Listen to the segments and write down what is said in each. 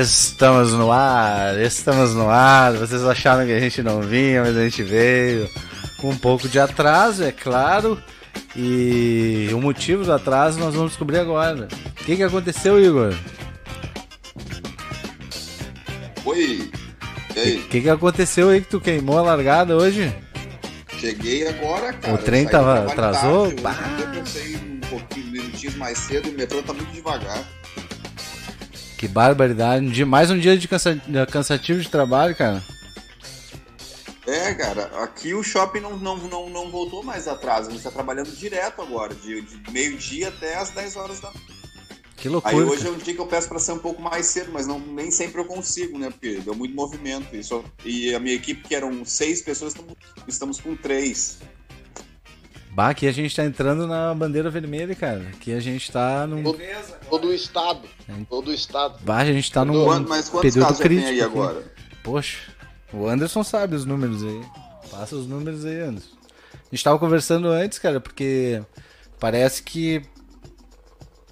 Estamos no ar, estamos no ar. Vocês acharam que a gente não vinha, mas a gente veio. Com um pouco de atraso, é claro. E o motivo do atraso nós vamos descobrir agora. O que, que aconteceu, Igor? Oi. O que, que aconteceu aí que tu queimou a largada hoje? Cheguei agora, cara. O trem tava atrasou? Tarde, eu pensei um pouquinho, minutinhos mais cedo o metrô tá muito devagar. Que barbaridade. Mais um dia de cansa... cansativo de trabalho, cara. É, cara, aqui o shopping não, não, não, não voltou mais atrás. A gente tá trabalhando direto agora, de, de meio-dia até as 10 horas da noite. Que loucura. Aí hoje é um dia que eu peço para ser um pouco mais cedo, mas não, nem sempre eu consigo, né? Porque deu muito movimento. E, só, e a minha equipe, que eram seis pessoas, estamos, estamos com três. Bah, aqui a gente tá entrando na bandeira vermelha, cara. Aqui a gente tá num. Todo, todo o estado. Todo o estado. Bah, a gente tá num Quanto, mas quantos período casos crítico. tem aí aqui. agora? Poxa, o Anderson sabe os números aí. Passa os números aí, Anderson. A gente tava conversando antes, cara, porque parece que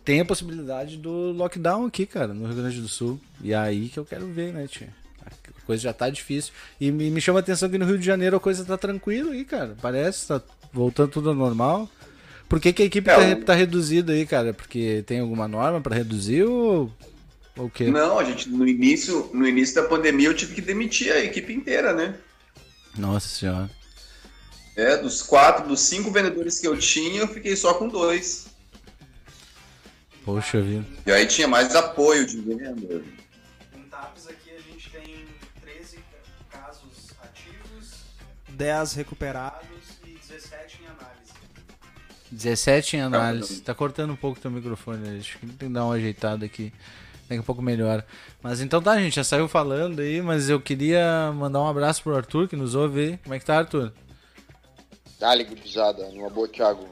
tem a possibilidade do lockdown aqui, cara, no Rio Grande do Sul. E é aí que eu quero ver, né, tia? A coisa já tá difícil. E me, me chama a atenção que no Rio de Janeiro a coisa tá tranquila aí, cara. Parece, tá voltando tudo ao normal. Por que, que a equipe É, tá, tá reduzida aí, cara? Porque tem alguma norma pra reduzir ou o quê? Não, a gente, no início, no início da pandemia, eu tive que demitir a equipe inteira, né? Nossa senhora. É, dos quatro, dos cinco vendedores que eu tinha, eu fiquei só com dois. Poxa vida. E aí tinha mais apoio de venda. Em TAPS aqui a gente tem 13 casos ativos, 10 recuperados 17 em análise. 17 em análise. Tá cortando um pouco teu microfone. Acho que tem que dar uma ajeitada aqui. Daqui a pouco melhora. Mas então tá, gente. Já saiu falando aí, mas eu queria mandar um abraço pro Arthur que nos ouve aí. Como é que tá, Arthur? Dale, gurizada. Numa boa, Thiago.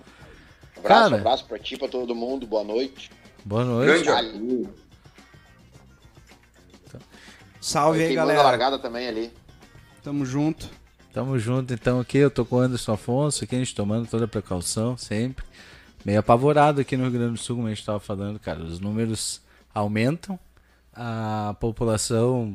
Abraço, Cara. abraço pra ti, pra todo mundo. Boa noite. Boa noite. Grande. Arthur. Salve aí, galera. largada também ali. Tamo junto. Tamo junto então aqui. Eu tô com o Anderson Afonso aqui, a gente tomando toda a precaução, sempre. Meio apavorado aqui no Rio Grande do Sul, como a gente tava falando, cara. Os números aumentam, a população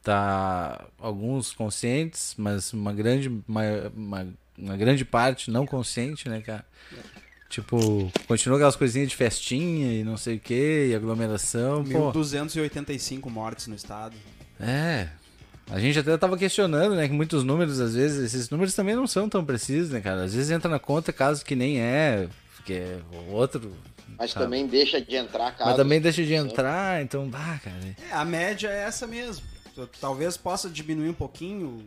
tá alguns conscientes, mas uma grande uma, uma, uma grande parte não consciente, né, cara? Tipo, continua aquelas coisinhas de festinha e não sei o que, e aglomeração, pô. 1.285 mortes no estado. É. A gente até tava questionando, né, que muitos números, às vezes, esses números também não são tão precisos, né, cara? Às vezes entra na conta caso que nem é, porque é o outro. Mas sabe? também deixa de entrar, cara. Mas também deixa de entrar, então, bah, cara. É, a média é essa mesmo. Talvez possa diminuir um pouquinho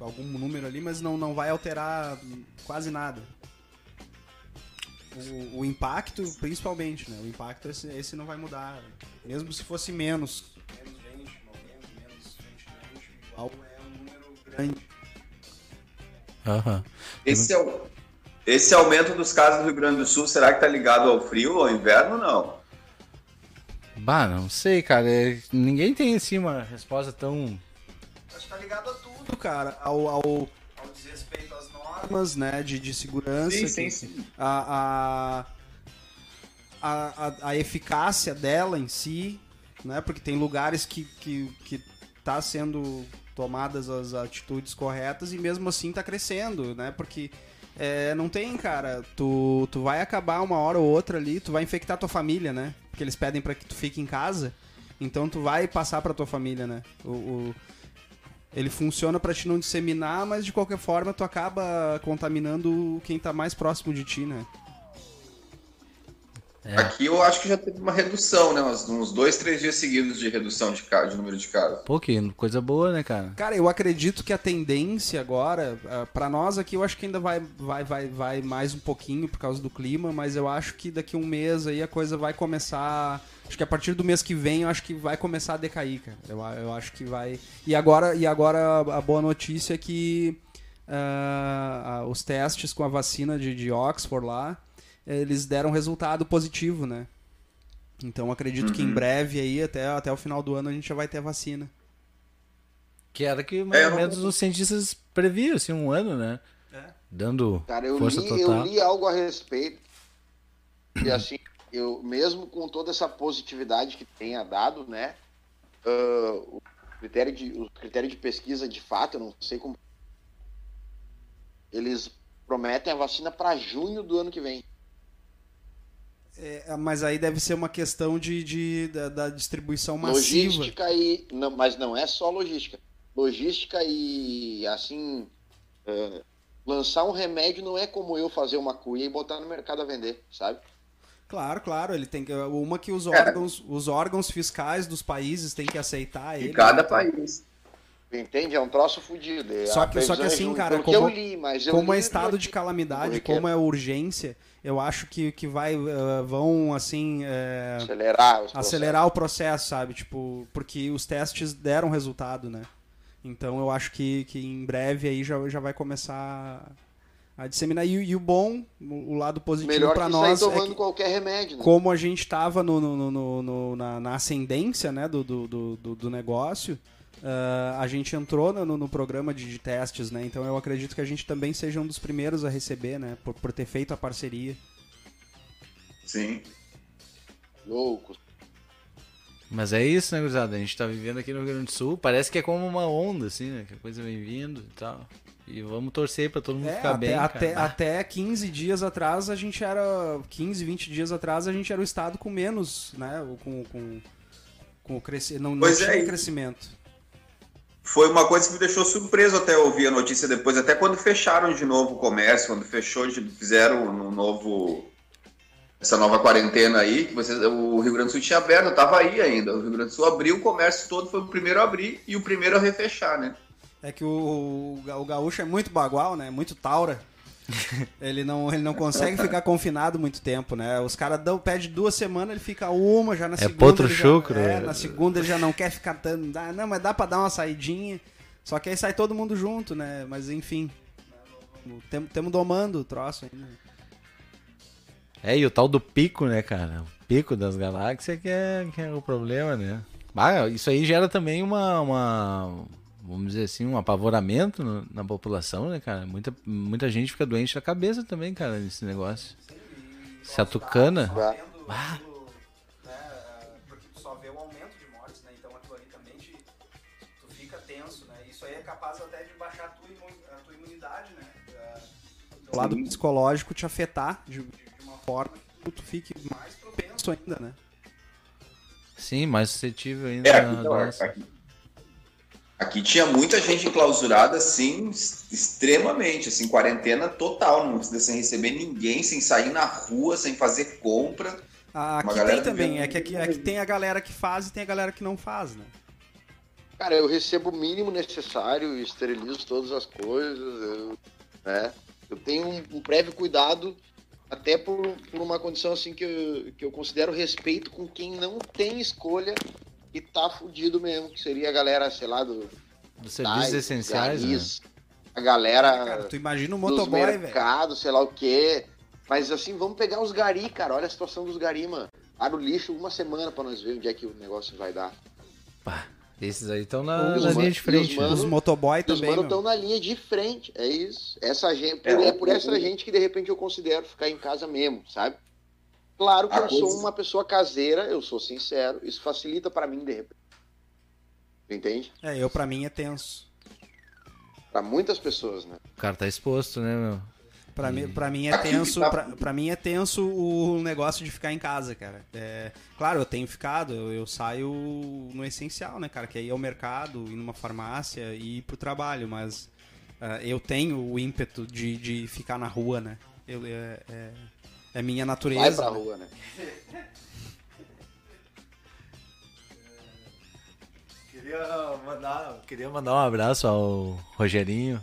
algum número ali, mas não, não vai alterar quase nada. O, o impacto, principalmente, né? O impacto esse, esse não vai mudar. Mesmo se fosse menos. Menos 20, 90, menos 20, 20, igual é um número grande. Aham. Esse, é o- esse aumento dos casos no Rio Grande do Sul, será que tá ligado ao frio ou ao inverno não? Bah, não sei, cara. é- Ninguém tem, assim, uma resposta tão. Acho que tá ligado a tudo, cara. Ao, ao, ao desrespeito às normas, né? De, de segurança. Sim, que- sim, sim. a, a, a, a- a eficácia dela em si, né? Porque tem lugares que, que, que tá sendo tomadas as atitudes corretas e mesmo assim tá crescendo, né? Porque é, não tem, cara, tu, tu vai acabar uma hora ou outra ali, tu vai infectar tua família, né? Porque eles pedem pra que tu fique em casa, então tu vai passar pra tua família, né? O, o- ele funciona pra te não disseminar, mas de qualquer forma tu acaba contaminando quem tá mais próximo de ti, né? É. Aqui eu acho que já teve uma redução, né? Uns, uns dois, três dias seguidos de redução de, de número de casos. Pô, que coisa boa, né, cara? Cara, eu acredito que a tendência agora, ah, pra nós aqui, eu acho que ainda vai, vai, vai, vai mais um pouquinho por causa do clima, mas eu acho que daqui a um mês aí a coisa vai começar. Acho que a partir do mês que vem, eu acho que vai começar a decair, cara. Eu, eu acho que vai. E agora, e agora a boa notícia é que ah, os testes com a vacina de, de Oxford lá, eles deram resultado positivo, né? Então acredito que em breve aí, até, até o final do ano, a gente já vai ter a vacina. Que era que mais É, ou eu não- menos os cientistas previam, assim, um ano, né? É. Dando Cara, eu força li, total. eu li algo a respeito. E assim, eu mesmo com toda essa positividade que tenha dado, né? ah, o, critério de, o critério de pesquisa, de fato, eu não sei como. Eles prometem a vacina para junho do ano que vem. É, mas aí deve ser uma questão de, de- da, da distribuição massiva. Logística e. Não, mas não é só logística. Logística e assim. ah, lançar um remédio não é como eu fazer uma cuia e botar no mercado a vender, sabe? Claro, claro, ele tem que uma que os É. órgãos, os órgãos fiscais dos países têm que aceitar De ele. cada né? país. Entende? É um troço fudido. É- Só que- só que é assim, cara, como- eu li, mas eu Como é li estado de calamidade, como é urgência, eu acho que, que vai ah, vão assim é, acelerar acelerar o processo, sabe? Tipo, porque os testes deram resultado, né? Então eu acho que, que em breve aí já, já vai começar a disseminar. E, e o bom, o lado positivo para nós é tomando que qualquer remédio, né? como a gente estava no, no- no- no- na, na ascendência né, do, do, do- do negócio, ah, a gente entrou no, no programa de, de testes, né? Então eu acredito que a gente também seja um dos primeiros a receber, né? Por, por ter feito a parceria. Sim. Loucos. Mas é isso, né, gurizada? A gente tá vivendo aqui no Rio Grande do Sul. Parece que é como uma onda, assim, né? Que a coisa vem vindo e tal. E vamos torcer pra todo mundo É, ficar até, bem. até, cara. até 15 dias atrás a gente era. 15, 20 dias atrás a gente era o estado com menos, né? Com, com, com o crescimento. Não, não Pois tinha é, e- crescimento. Foi uma coisa que me deixou surpreso até ouvir a notícia depois, até quando fecharam de novo o comércio, quando fechou, fizeram no novo essa nova quarentena aí, que vocês, o Rio Grande do Sul tinha aberto, eu tava aí ainda. O Rio Grande do Sul abriu o comércio todo, foi o primeiro a abrir e o primeiro a refechar, né? É que o, o gaúcho é muito bagual, né? Muito taura. ele, não, ele não consegue ficar confinado muito tempo, né? Os caras dão pede duas semanas, ele fica uma, já na É segunda. potro já- chucro, É, é. na segunda ele já não quer ficar dá- Não, mas dá pra dar uma saidinha. Só que aí sai todo mundo junto, né? Mas enfim. Temos domando o troço ainda. É, e o tal do pico, né, cara? O pico das galáxias que é, que é o problema, né? Ah, isso aí gera também uma, uma vamos dizer assim, um apavoramento no- na população, né, cara? Muita, muita gente fica doente da cabeça também, cara, nesse negócio. Se atucana. Ah. Porque tu só vê o aumento de mortes, né? Então aquilo ali também te, tu fica tenso, né? Isso aí é capaz até de baixar a tua, imu- a tua imunidade, né? O lado psicológico te afetar de, de uma forma que tu fique mais propenso ainda, né? Sim, mais suscetível ainda É, à aqui, tinha muita gente enclausurada, assim, extremamente, assim, quarentena total, não sem receber ninguém, sem sair na rua, sem fazer compra. Ah, Aqui tem também, vivendo é que aqui, aqui tem a galera que faz e tem a galera que não faz, né? Cara, eu recebo o mínimo necessário, esterilizo todas as coisas, eu, né? Eu tenho um, um prévio cuidado, até por, por uma condição assim que eu, que eu considero respeito com quem não tem escolha e tá fudido mesmo, que seria a galera, sei lá, do Dos serviços tais, essenciais, né? garis, a galera Cara, tu imagina um dos motoboy, velho. mercados, sei lá o quê. Mas assim, vamos pegar os gari, cara. Olha a situação dos gari, mano. Para o lixo uma semana pra nós ver onde é que o negócio vai dar. Pá, esses aí estão na, Os na man- linha de os frente. né? mano- Os motoboy os também, mano meu. estão na linha de frente. É isso. Essa gente, É, por, é o- por essa o- gente que de repente eu considero ficar em casa mesmo, sabe? Claro que A eu sou coisa- uma pessoa caseira, eu sou sincero. Isso facilita pra mim de repente. Entende? É, eu pra mim é tenso. Pra muitas pessoas, né? O cara tá exposto, né, meu? Pra, mim, pra mim é tenso, tá- pra, pra mim é tenso o negócio de ficar em casa, cara. É, claro, eu tenho ficado, eu, eu saio no essencial, né, cara? Que aí é o mercado, ir numa farmácia e ir pro trabalho, mas ah, eu tenho o ímpeto de, de ficar na rua, né? Eu, é, é, é minha natureza. Vai pra né? rua, né? Queria mandar, queria mandar um abraço ao Rogerinho,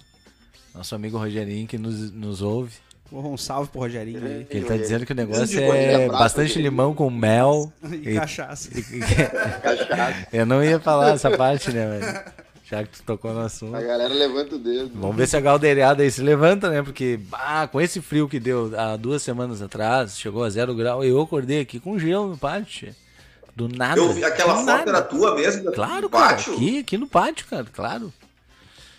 nosso amigo Rogerinho que nos, nos ouve. Porra, Um salve pro Rogerinho aí. Que ele tá dizendo que o negócio é bastante limão com mel. E cachaça. Cachaça. Eu não ia falar essa parte, né, velho? Já que tu tocou no assunto. A galera levanta o dedo. Vamos ver se a galdeirada aí se levanta, né? Porque, bah, com esse frio que deu há duas semanas atrás, chegou a zero grau, eu acordei aqui com gelo no pátio. Do nada. Eu vi aquela foto nada. era tua mesmo? Claro, do cara. pátio? Aqui, aqui no pátio, cara, claro.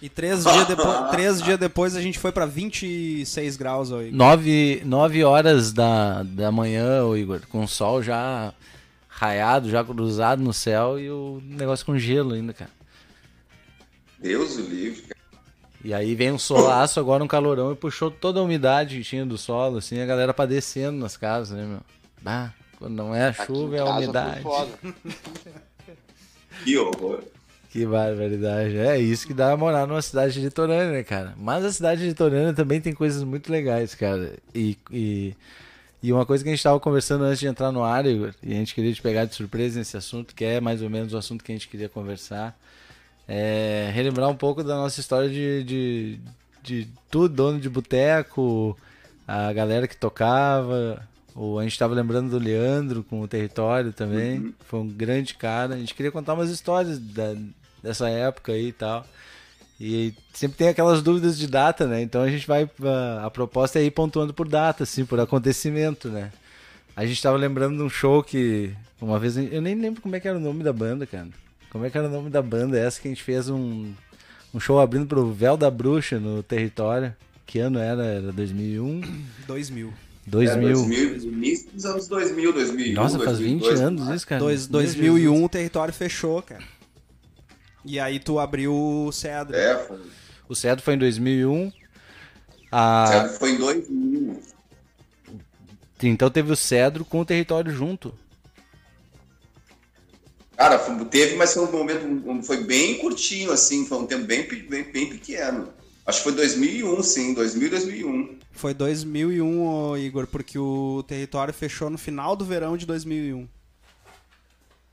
E três dias, depois, três dias depois a gente foi pra 26 graus aí. Nove, nove horas da, da manhã, ô Igor, com o sol já raiado, já cruzado no céu e o negócio com gelo ainda, cara. Deus o livre, cara. E aí vem um solaço, agora um calorão e puxou toda a umidade que tinha do solo, assim, a galera padecendo nas casas, né, meu? Bah, quando não é a chuva, é a umidade. Que horror. Que barbaridade. É isso que dá a morar numa cidade litorânea, né, cara? Mas a cidade litorânea também tem coisas muito legais, cara. E, e, e uma coisa que a gente estava conversando antes de entrar no ar, Igor, e a gente queria te pegar de surpresa nesse assunto, que é mais ou menos o assunto que a gente queria conversar, é relembrar um pouco da nossa história de, de, de tudo, dono de boteco, a galera que tocava. O, a gente estava lembrando do Leandro com o território também. Foi um grande cara. A gente queria contar umas histórias da, dessa época aí e tal. E sempre tem aquelas dúvidas de data, né? Então a gente vai. A, a proposta é ir pontuando por data, assim, por acontecimento, né? A gente tava lembrando de um show que. Uma vez. Eu nem lembro como é que era o nome da banda, cara. Como é que era o nome da banda? Essa que a gente fez um, um show abrindo pro Véu da Bruxa no território. Que ano era? Era 2001? 2000. 2000. É, 2000 início dos anos 2000, 2001. Nossa, faz 20 2002, anos isso, cara. Dois, Meu 2001 Jesus. o território fechou, cara. E aí tu abriu o Cedro. É, foi, O Cedo foi em 2001. A... foi em 2000. Então teve o Cedro com o território junto. Cara, teve, mas foi um momento, foi bem curtinho, assim, foi um tempo bem, bem, bem pequeno. Acho que foi 2001, sim, 2000 2001. Foi 2001, ô, Igor, porque o território fechou no final do verão de 2001.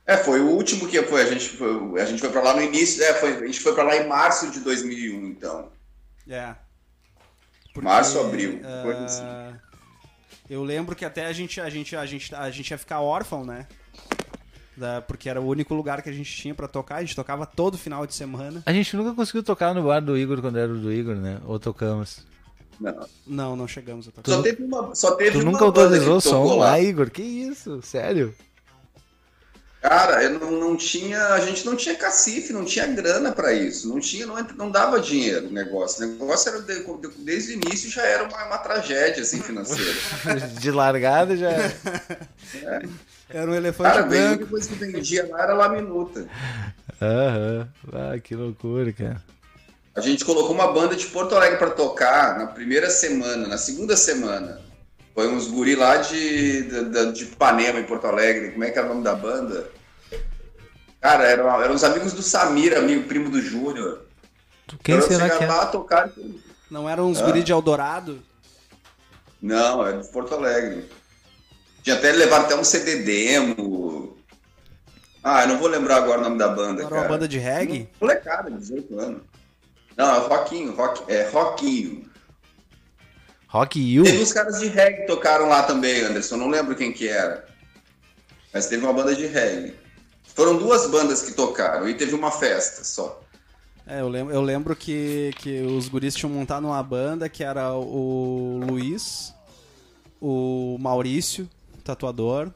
É, foi o último que foi, a gente foi, a gente foi pra lá no início, é, foi, a gente foi pra lá em março de 2001, então. É. Março, abril, coisa assim. Eu lembro que até a gente, a gente, a gente, a gente ia ficar órfão, né? Da- porque era o único lugar que a gente tinha pra tocar. A gente tocava todo final de semana. A gente nunca conseguiu tocar no bar do Igor quando era o do Igor, né? Ou tocamos. Não. Não, não chegamos a tocar. Só teve uma, só teve Tu uma nunca autorizou o som lá. Igor? Que isso? Sério? Cara, eu não, não tinha, a gente não tinha cacife, não tinha grana pra isso, não tinha, não, não dava dinheiro o negócio. O negócio era de- de- desde o início já era uma, uma tragédia assim financeira. De largada já. Era um elefante Cara, branco. única coisa que vendia lá era lá minuta. Aham. Ah, que loucura, cara. A gente colocou uma banda de Porto Alegre pra tocar na primeira semana, na segunda semana. Foi uns guri lá de, de, de Ipanema, em Porto Alegre. Como é que era o nome da banda? Cara, eram, eram os amigos do Samir, amigo primo do Júnior. Quem Então, será que é? lá tocar. Não eram uns Ah. guri de Eldorado? Não, é de Porto Alegre. Tinha até levaram até um CD demo. Ah, eu não vou lembrar agora o nome da banda, Era cara. uma banda de reggae? Molecada, 18 anos. Não, é Rockinho, rock, é Rockinho. Rock You? Teve uns caras de reggae que tocaram lá também, Anderson. Não lembro quem que era. Mas teve uma banda de reggae. Foram duas bandas que tocaram e teve uma festa só. É, eu lembro, eu lembro que, que os guris tinham montado uma banda que era o Luiz, o Maurício, tatuador.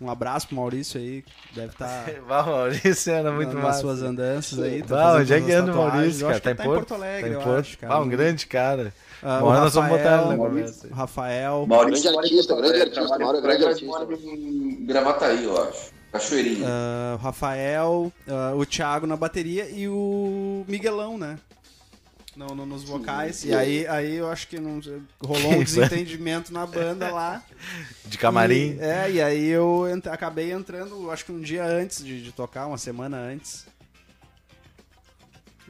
Um abraço pro Maurício aí, deve estar Bah, Maurício era muito nas massa. suas andanças aí. tá Bah, onde é que anda o. Maurício, cara? Tá ele em Porto Alegre, Tá em eu Porto? acho, cara. Ah, um grande cara. Ah, o hora nós vamos botar ele no Rafael. Maurício Grande mora em artista, grande artista, Mauro, grande artista. Gravataí, eu acho. Cachoeirinha. o Rafael, ah, o Thiago na bateria e o Miguelão, né? No, no- nos vocais. E aí, aí eu acho que não, rolou um desentendimento na banda lá. De camarim. E, é, e aí eu ent- acabei entrando, acho que um dia antes de, de tocar, uma semana antes.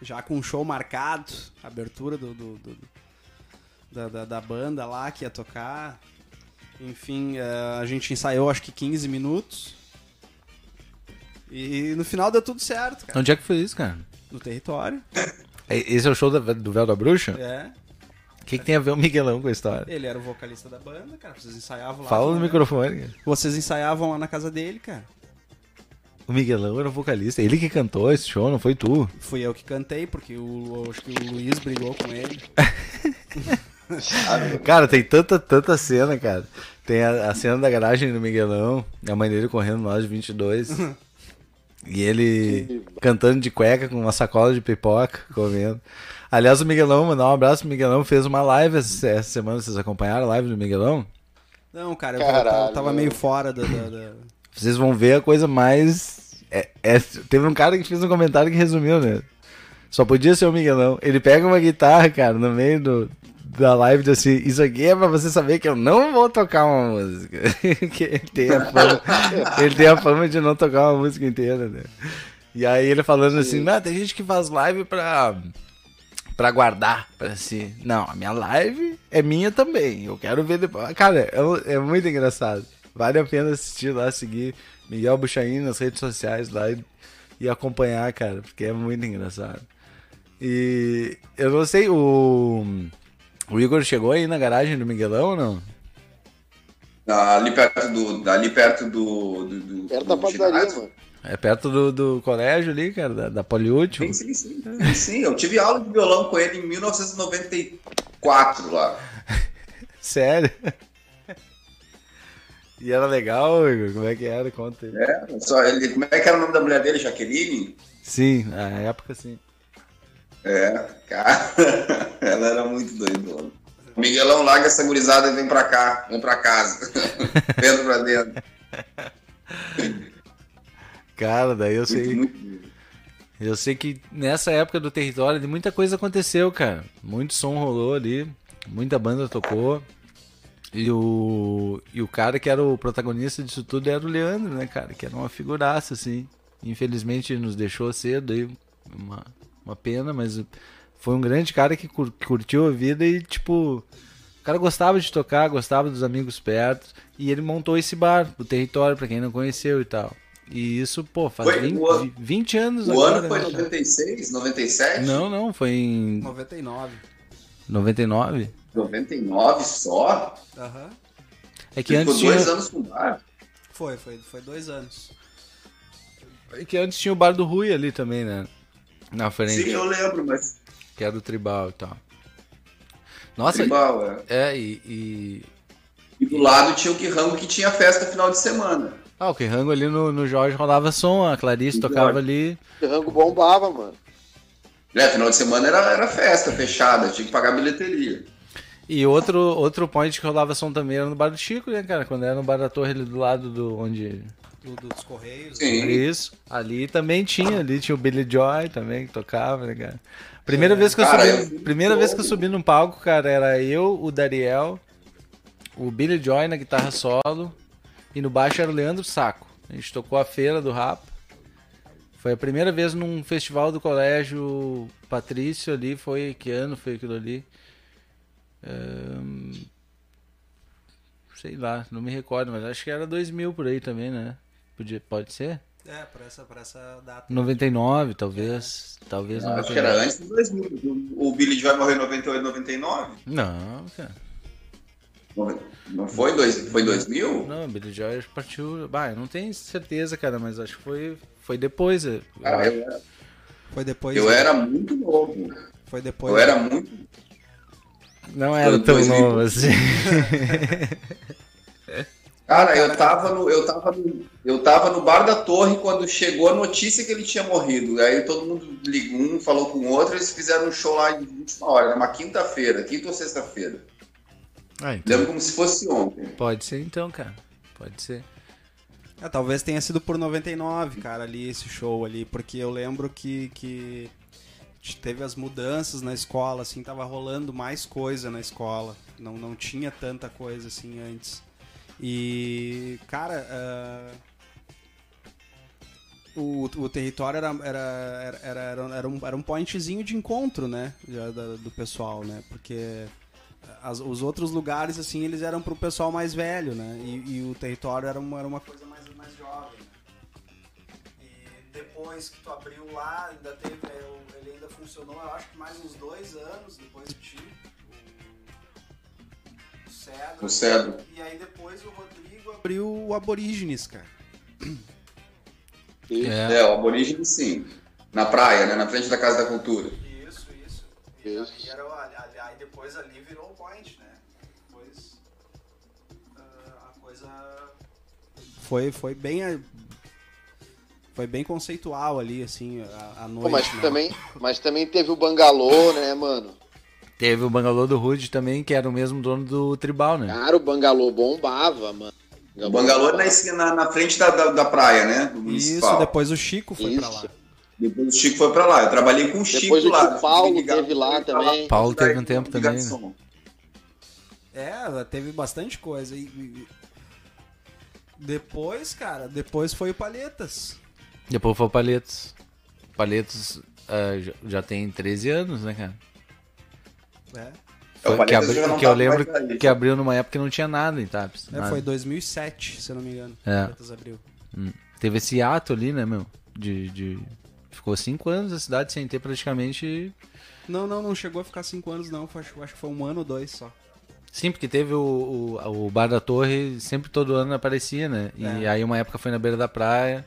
Já com um show marcado, abertura do, do- do- da, da, da banda lá que ia tocar. Enfim, eh, a gente ensaiou acho que 15 minutos. E no final deu tudo certo, cara. Onde é que foi isso, cara? No território. É- Esse é o show da- do Véu da Bruxa? É. O que, que tem a ver o Miguelão com a história? Ele era o vocalista da banda, cara. Vocês ensaiavam lá. Fala no né? microfone. cara. Vocês ensaiavam lá na casa dele, cara. O Miguelão era o vocalista. Ele que cantou esse show, não foi tu. Fui eu que cantei, porque o, acho que o Luiz brigou com ele. Cara, tem tanta, tanta cena, cara. Tem a, a cena da garagem do Miguelão, a mãe dele correndo no de 22. E ele cantando de cueca com uma sacola de pipoca, comendo. Aliás, o Miguelão, mandar um abraço pro Miguelão, fez uma live essa, semana. Vocês acompanharam a live do Miguelão? Não, cara, eu Caralho. tava meio fora da. da- da- Vocês vão ver a coisa mais. É, é- teve um cara que fez um comentário que resumiu, né? Só podia ser o Miguelão. Ele pega uma guitarra, cara, no meio do, da live e diz assim: Isso aqui é pra você saber que eu não vou tocar uma música. ele tem a fama, ele tem a fama de não tocar uma música inteira, né? E aí ele falando assim: Não, tem gente que faz live pra pra guardar pra si. Não, a minha live é minha também. Eu quero ver depois. Cara, é, é muito engraçado. Vale a pena assistir lá, seguir Miguel Buchain nas redes sociais lá e, e acompanhar, cara, porque é muito engraçado. E eu não sei, o, o Igor chegou aí na garagem do Miguelão ou não? Ali perto do. Ali perto do. do, do Perto do da padaria, ginásio. mano. É perto do, do colégio ali, cara, da, da Poliútil. Sim, sim, sim, sim. Sim, eu tive aula de violão com ele em 1994 lá. Sério? E era legal, Igor? Como é que era? Conta aí. É, só ele, como é que era o nome da mulher dele? Jaqueline? Sim, na época sim. É, cara, ela era muito doidona. Miguelão, larga essa gurizada e vem pra cá, vem pra casa. Entra pra dentro. Cara, daí eu Muito, sei. muito. Eu sei que nessa época do território muita coisa aconteceu, cara. Muito som rolou ali, muita banda tocou. E o, e o cara que era o protagonista disso tudo era o Leandro, né, cara? Que era uma figuraça, assim. Infelizmente nos deixou cedo aí, uma, uma pena, mas foi um grande cara que cur- curtiu a vida e, tipo, o cara gostava de tocar, gostava dos amigos perto. E ele montou esse bar, o território, pra quem não conheceu e tal. E isso, pô, faz Foi 20, o ano- 20 anos O agora. ano foi né, cara? 96, 97? Não, não, foi em 99. 99. 99 só? Aham. É que Ele antes ficou tinha, dois anos com o bar. Foi, foi, foi dois anos. é que antes tinha o bar do Rui ali também, né? Na frente, Sim, eu lembro, mas que era o tribal e tal. Nossa, tribal, é. é, e, e- E do lado tinha o Kirango que tinha festa final de semana. Ah, o Quirrango ali no, no Jorge rolava som, a Clarice tocava ali. O rango bombava, mano. É, final de semana era, era festa fechada, tinha que pagar bilheteria. E outro, outro point que rolava som também era no bar do Chico, né, cara? Quando era no bar da torre ali do lado do onde. Do, dos Correios. Sim. Isso. Ali também tinha, ali tinha o Billy Joy também que tocava, né, cara? Primeira vez que eu Cara, subi. eu- primeira vez que eu subi num palco, cara, era eu, o Dariel, o Billy Joy na guitarra solo e no baixo era o Leandro Saco. A gente tocou a feira do rap. Foi a primeira vez num festival do colégio Patrício ali, foi que ano foi aquilo ali? Ahn, sei lá, não me recordo, mas acho que era 2000 por aí também, né? Podia, pode ser? É, pra essa, pra essa data. 99, talvez. Talvez Acho 99. que era antes do 2000. O Billy Joy morreu em 98, 99. Não, cara. Não foi? Dois, foi 2000? Não, Billy Joy partiu. Bah, eu não tenho certeza, cara, mas acho que foi, foi depois. eu- Cara, eu era, Foi depois. eu era muito novo. Foi depois. Eu era muito. Não era tão 2000. novo assim. Cara, eu tava no, eu tava no, eu tava no bar da torre quando chegou a notícia que ele tinha morrido. Aí todo mundo ligou, um falou com o outro, eles fizeram um show lá em última hora, era uma quinta-feira, quinta ou sexta-feira. Ah, então, Lembro como se fosse ontem. pode ser então, cara. Pode ser. É, talvez tenha sido por 99, cara, ali, esse show ali, porque eu lembro que, que teve as mudanças na escola, assim, tava rolando mais coisa na escola. Não, não tinha tanta coisa assim antes. E, cara, ah, o, o território era, era, era, era, era, um, era um pointzinho de encontro, né, da- do pessoal, né, porque as- os outros lugares, assim, eles eram pro pessoal mais velho, né? E, e o território era uma, era uma coisa mais, mais jovem? E depois que tu abriu lá, ainda teve, é, ele ainda funcionou, eu acho que mais uns dois anos depois de ti. Cedro. O Cedro. E aí depois o Rodrigo abriu o Aborígenes, cara. E- É. É, o aborígene sim. Na praia, né? Na frente da Casa da Cultura. Isso, isso. E Isso. aí, era, o- ali- aí depois ali virou o point, né? Depois ah, a coisa foi foi bem a- foi bem conceitual ali assim a, a noite. Pô, mas, né? também, mas também teve o Bangalô, né, mano? Teve o Bangalô do Rude também, que era o mesmo dono do Tribal, né? Cara, o Bangalô bombava, mano. O Bangalô na, esquina- na, na frente da, da, da praia, né? Isso, depois o Chico foi pra lá. Isso. Depois o Chico foi pra lá. Eu trabalhei com o Chico Depois o lá. tio Paulo ligado teve lá também. Paulo teve um tempo ligado também, né? É, ela teve bastante coisa. E, e- Depois, cara, depois foi o Palhetas. Depois foi o. Palhetos ah, já, já tem 13 anos, né, cara? É, o Foi- que, abri- que eu lembro que abriu numa época que não tinha nada em Tapes. É, nada. foi 2007, se eu não me engano. É. Abriu. Hum. Teve esse ato ali, né, meu? De, de... Ficou cinco anos a cidade sem ter praticamente. Não, não, não chegou a ficar cinco anos, não. Foi- Acho, acho que foi um ano ou dois só. Sim, porque teve o, o, o Bar da Torre, sempre todo ano aparecia, né? E É. aí uma época foi na beira da praia.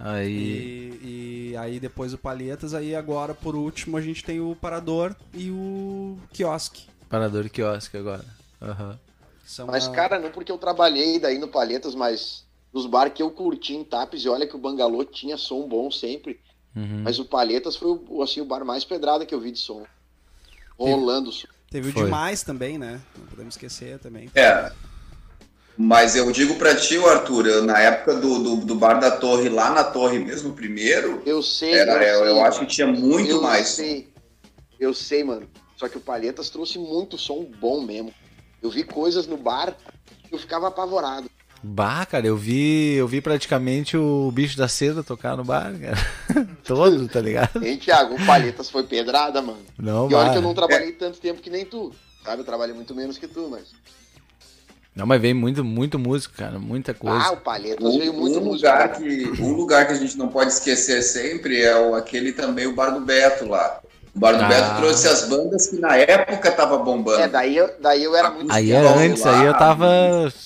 Aí. E, e aí depois o Palhetas, aí agora por último a gente tem o Parador e o Quiosque. Parador e quiosque agora. Aham. São Mas, a- cara, não porque eu trabalhei daí no Palhetas, mas nos bar que eu curti em Tapes, e olha que o Bangalô tinha som bom sempre, Uhum. mas o Palhetas foi o, assim, o bar mais pedrada que eu vi de som. Rolando som. Teve Foi. o Demais também, né? Não podemos esquecer também. É. Mas eu digo pra ti, Arthur, eu, na época do, do, do Bar da Torre, lá na Torre mesmo, primeiro, Eu sei, era, eu, sei, eu acho que tinha muito eu mais. sei. Eu sei, mano. Só que o Palhetas trouxe muito som bom mesmo. Eu vi coisas no bar que eu ficava apavorado. Bah, cara, eu vi, eu vi praticamente o bicho da seda tocar no bar, cara. Todo, tá ligado? Hein, Thiago? O Palhetas foi pedrada, mano. Não, E olha que eu não trabalhei tanto tempo que nem tu. Sabe? Eu trabalhei muito menos que tu, mas. Não, mas veio muito, muito músico, cara, muita coisa. Ah, o Palhetas Um, veio muito um música. lugar que, um lugar que a gente não pode esquecer sempre é o, aquele também, o Bar do Beto lá. O Bar do Ah. Beto trouxe as bandas que na época tava bombando. É, daí eu, daí eu era muito. Aí era antes, lá. aí eu tava.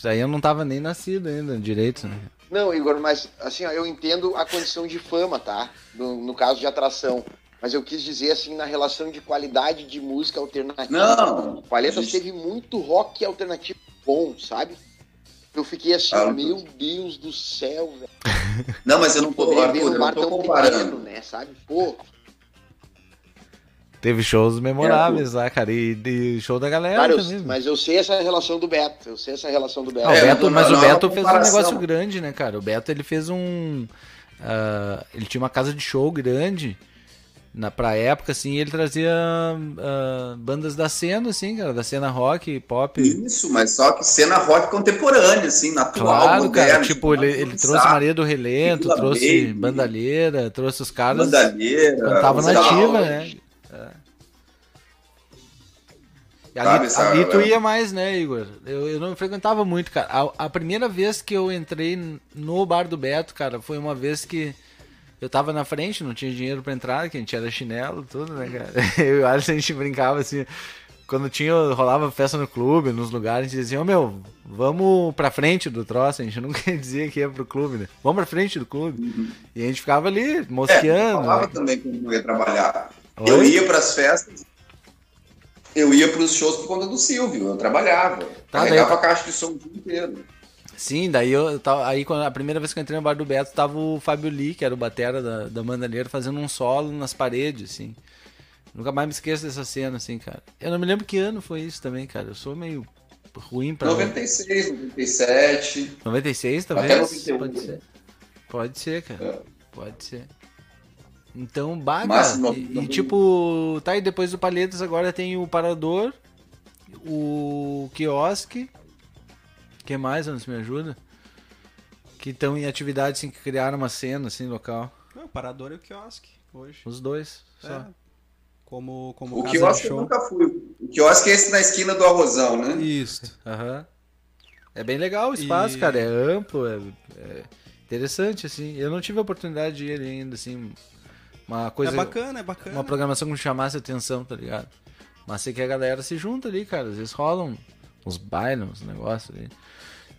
Aí eu não tava nem nascido ainda, direito, né? Não, Igor, mas assim, ó, eu entendo a condição de fama, tá? No, no caso de atração. Mas eu quis dizer assim, na relação de qualidade de música alternativa. Não, O Palhetas gente- teve muito rock alternativo bom, sabe? Eu fiquei assim, Ah, meu Deus do céu, velho. Não, mas eu não ver Arthur, um eu não tô comparando. pequeno, né? Sabe? Pô, Teve shows memoráveis lá, cara. E, e show da galera cara, eu- também. mas eu sei essa relação do Beto. Eu sei essa relação do Beto. Ah, o É, Beto, não- mas não o é Beto fez um negócio grande, né, cara? O Beto ele fez um. ah, ele tinha uma casa de show grande. Na, pra época, assim, ele trazia ah, bandas da cena, assim, cara, da cena rock, pop. Isso, mas só que cena rock contemporânea, assim, natural, Claro, moderna. cara. Tipo, ele, ele trouxe Maria do Relento, trouxe Baby. Bandalheira, trouxe os caras. Bandalheira, Cantava nativa, né? É. E Sabe, ali, ali tu ia mais, né, Igor? Eu, eu não frequentava muito, cara. A, a primeira vez que eu entrei no bar do Beto, cara, foi uma vez que eu tava na frente, não tinha dinheiro pra entrar, que a gente era chinelo, tudo, né, cara? Eu e o Alisson, a gente brincava assim. Quando tinha, rolava festa no clube, nos lugares, a gente dizia, ô meu, vamos pra frente do troço, a gente nunca dizia que ia pro clube, né? Vamos pra frente do clube. E a gente ficava ali, É, eu mosqueando. falava né? também quando eu ia trabalhar. Oi? Eu ia pras festas, eu ia pros shows por conta do Silvio, eu trabalhava. Tá, carregava daí- a caixa de som o dia inteiro. Sim, daí eu tava. Aí quando, a primeira vez que eu entrei no bar do Beto, tava o Fábio Lee, que era o batera da, da Mandalheira, fazendo um solo nas paredes, assim. Nunca mais me esqueço dessa cena, assim, cara. Eu não me lembro que ano foi isso também, cara. Eu sou meio ruim pra. 96, 97. 96, Até talvez? 91. Pode ser. Pode ser, cara. É. Pode ser. Então, baga. Máximo, E, não- e, tipo, tá, e depois do Palhetas agora tem o Parador, o Quiosque. Que mais, Anderson, me ajuda? Que estão em atividade, assim, que criaram uma cena, assim, local. O Parador e o Quiosque, hoje. Os dois, só. É, como como O quiosque eu show. nunca fui. O quiosque é esse na esquina do Arrozão, né? Isso. Aham. É bem legal o espaço, E- cara. É amplo, é, é interessante, assim. Eu não tive a oportunidade de ir ali ainda, assim. Uma coisa. é bacana, é bacana. Uma programação que me chamasse atenção, tá ligado? Mas sei que a galera se junta ali, cara. Às vezes rolam uns bailes, uns negócios ali.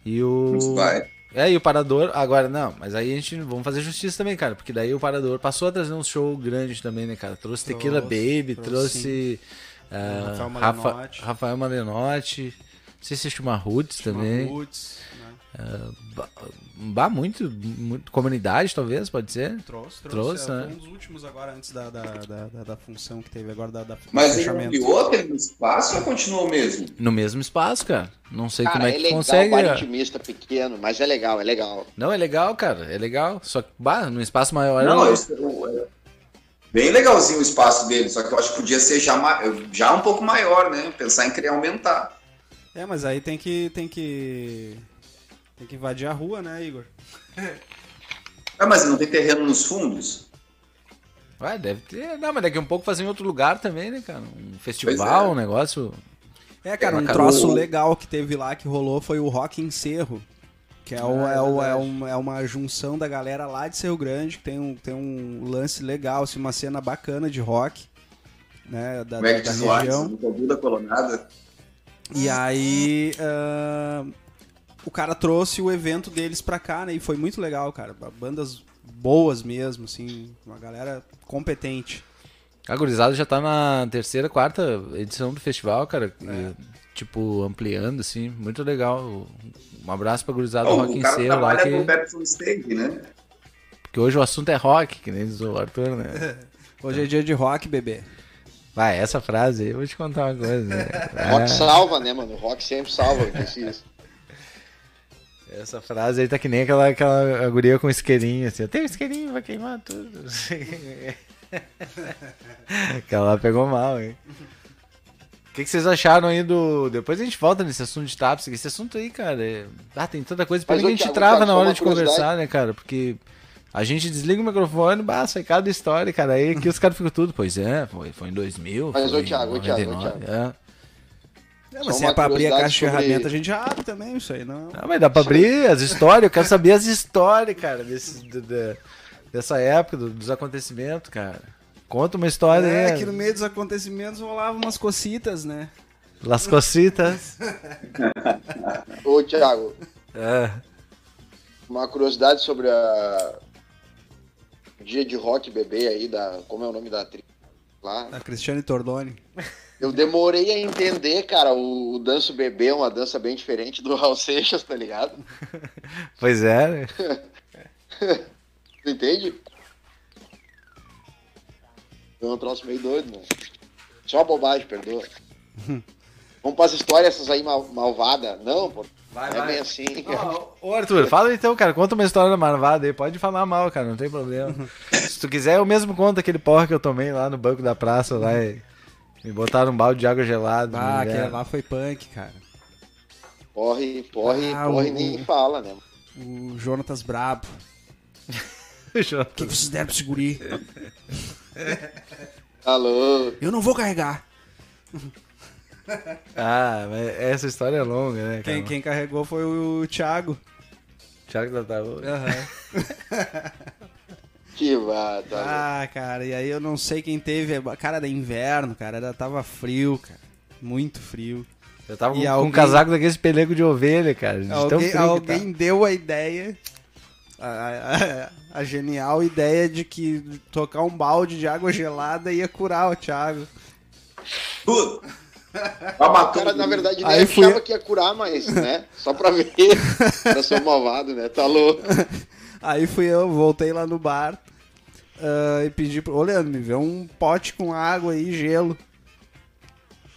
E o. Bailes. É, e o Parador, agora não, mas aí a gente vamos fazer justiça também, cara, porque daí o Parador passou a trazer um show grande também, né, cara? Trouxe Tequila Trouxe, Baby, trouxe, trouxe, ah, Rafael Rafa- Malenotti. Rafael Malenotti. sei se chama Roots também. Roots, né? Ba- Bah, muito, muito. Comunidade, talvez, pode ser. Trouxe, trouxe. Trouxe, é, né? Um dos últimos agora, antes da, da, da, da- da função que teve agora, da, da Mas ele ampliou aquele espaço ou continuou mesmo? No mesmo espaço, cara. Não sei como Cara, é é que legal, consegue. bar intimista pequeno, mas é legal, é legal. Não, é legal, cara. É legal. Só que, bah, num espaço maior. Não, eu- isso é bem legalzinho o espaço dele, só que eu acho que podia ser já, já um pouco maior, né? Pensar em querer aumentar. É, mas aí tem que, tem que... Tem que invadir a rua, né, Igor? Ah, mas não tem terreno nos fundos? Ué, deve ter. Não, mas daqui a um pouco fazer em outro lugar também, né, cara? Um festival, é. um negócio. É, cara, É, um troço o- legal que teve lá, que rolou, foi o Rock em Cerro. Que é, o, Ah, é é, o- é, um- é uma junção da galera lá de Cerro Grande, que tem um, tem um lance legal, assim, uma cena bacana de rock, né, da, Como é da, que da o região. Da Colonada? E aí, ah, o cara trouxe o evento deles pra cá, né, e foi muito legal, cara. Bandas boas mesmo, assim, uma galera competente. A gurizada já tá na terceira, quarta edição do festival, cara. E, tipo, ampliando, assim. Muito legal. Um abraço pra gurizada do Bom, Rock em Seio lá, com que, Pepsi Stage, né? porque hoje o assunto é rock, que nem diz o Arthur, né? Hoje é dia de rock, bebê. Vai, essa frase aí, eu vou te contar uma coisa. Né? Rock É, salva, né, mano? Rock sempre salva, eu disse isso. Essa frase aí tá que nem aquela, aquela guria com isqueirinho, assim. Tem um isqueirinho, vai queimar tudo. aquela lá pegou mal, hein? O que, que vocês acharam aí do. Depois a gente volta nesse assunto de TAPS, que esse assunto aí, cara. é- Ah, tem tanta coisa. Mas, mim a gente trava na hora de conversar, né, cara? Porque a gente desliga o microfone, bah, sai cada história, cara. Aí aqui os caras ficam tudo. Pois é, foi, foi em 2000. Mas, ô, Thiago, ô, Thiago, ô, 99, Thiago. é. É, mas se é pra abrir a caixa de sobre- ferramenta, a gente já abre também, isso aí, não. Ah, mas dá pra abrir as histórias, eu quero saber as histórias, cara, desse, do- da- dessa época, do- dos acontecimentos, cara. Conta uma história É, aí. que no meio dos acontecimentos rolavam umas cocitas, né? Las Cositas. Ô, Thiago, É. uma curiosidade sobre a o dia de rock bebê aí, da. Como é o nome da atriz lá? A Cristiane Tordoni. Eu demorei a entender, cara, o, o danço bebê é uma dança bem diferente do Raul Seixas, tá ligado? Pois é, né? Tu entende? É um troço meio doido, mano. Só uma bobagem, perdoa. Vamos para as histórias essas aí mal, malvadas. Não, pô. Vai, é bem assim. Ô, Arthur, fala então, cara. Conta uma história da marvada aí. Pode falar mal, cara, não tem problema. Se tu quiser, eu mesmo conto aquele porra que eu tomei lá no banco da praça lá e me botaram um balde de água gelada. Ah, aquele lá foi punk, cara. Porre, porre, Ah, porre o- nem fala, né? O Jonatas Brabo. O que vocês deram pro esse guri? Alô. Eu não vou carregar. Ah, mas essa história é longa, né? Quem, quem carregou foi o Thiago. Thiago da Tava. Que vada. Ah, cara, e aí eu não sei quem teve. Cara, era inverno, cara. Era, tava frio, cara. Muito frio. Eu tava E com, alguém- um casaco daqueles pelego de ovelha, cara. de tão Alguém, frio que alguém deu a ideia. A, a- a genial ideia de que tocar um balde de água gelada ia curar o Thiago. Tudo. O cara, na verdade, nem Aí fui- achava que ia curar, mas, né? Só pra ver. Eu sou malvado, né? Tá louco. Aí fui eu, voltei lá no bar ah, e pedi pro. Ô, Leandro, me vê um pote com água aí, gelo.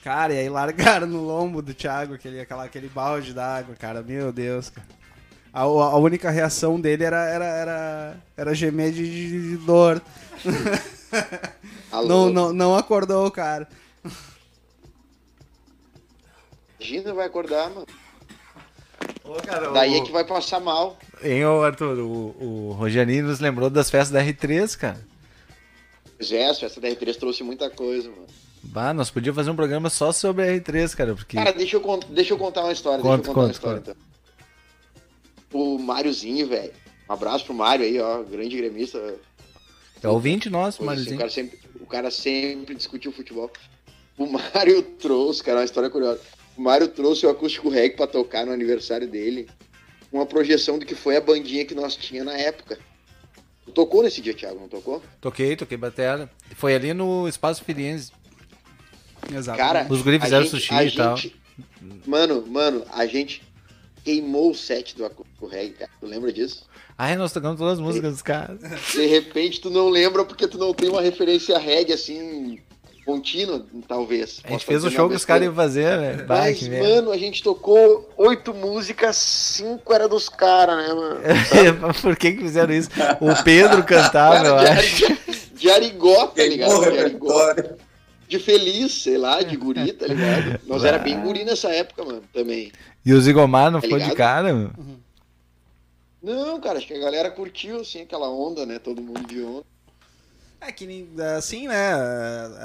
Cara, e aí largaram no lombo do Thiago aquele, aquela, aquele balde d'água, cara. Meu Deus, cara. A, a única reação dele era, era, era, era gemer de, de- de dor. Não, não, não acordou cara. Imagina, vai acordar, mano. Ô, cara, Daí o... é que vai passar mal. Hein, ô, Arthur, o, o Rogerinho nos lembrou das festas da R3, cara. Pois é, essa da R3 trouxe muita coisa, mano. Bah, nós podíamos fazer um programa só sobre a R3, cara, porque... Cara, deixa eu, cont- deixa eu contar uma história. Conta, deixa eu contar uma conta, história, conta. então. O Máriozinho, velho. Um abraço pro Mário aí, ó. Grande gremista. É ouvinte nosso, Coisa assim, Marizinho. o, cara sempre, o cara sempre discutiu futebol. O Mário trouxe, cara, uma história curiosa. O Mário trouxe o acústico reggae pra tocar no aniversário dele. Uma projeção do que foi a bandinha que nós tinha na época. Tu tocou nesse dia, Thiago, não tocou? Toquei, toquei batera. Foi ali no Espaço Filiense. Exato. Cara, Os guris a fizeram sushi a e tal. gente- Mano, mano, a gente queimou o set do Acústico Reggae, cara. Tu lembra disso? Ai, nós tocamos todas as músicas dos caras. De repente tu não lembra porque tu não tem uma referência reggae assim contínua, talvez. A gente fez o show que os caras iam fazer, né? Mas, mano, a gente tocou oito músicas, cinco era dos caras, né, mano? Por que que fizeram isso? O Pedro cantava, eu acho. de, de arigó, tá ligado? De arigó. De feliz, sei lá, de guri, tá ligado? Nós era bem guri nessa época, mano, também. E o Zigomar não Tá ficou de cara, meu? Não, cara, acho que a galera curtiu, assim, aquela onda, né? Todo mundo de onda. É que nem- assim, né?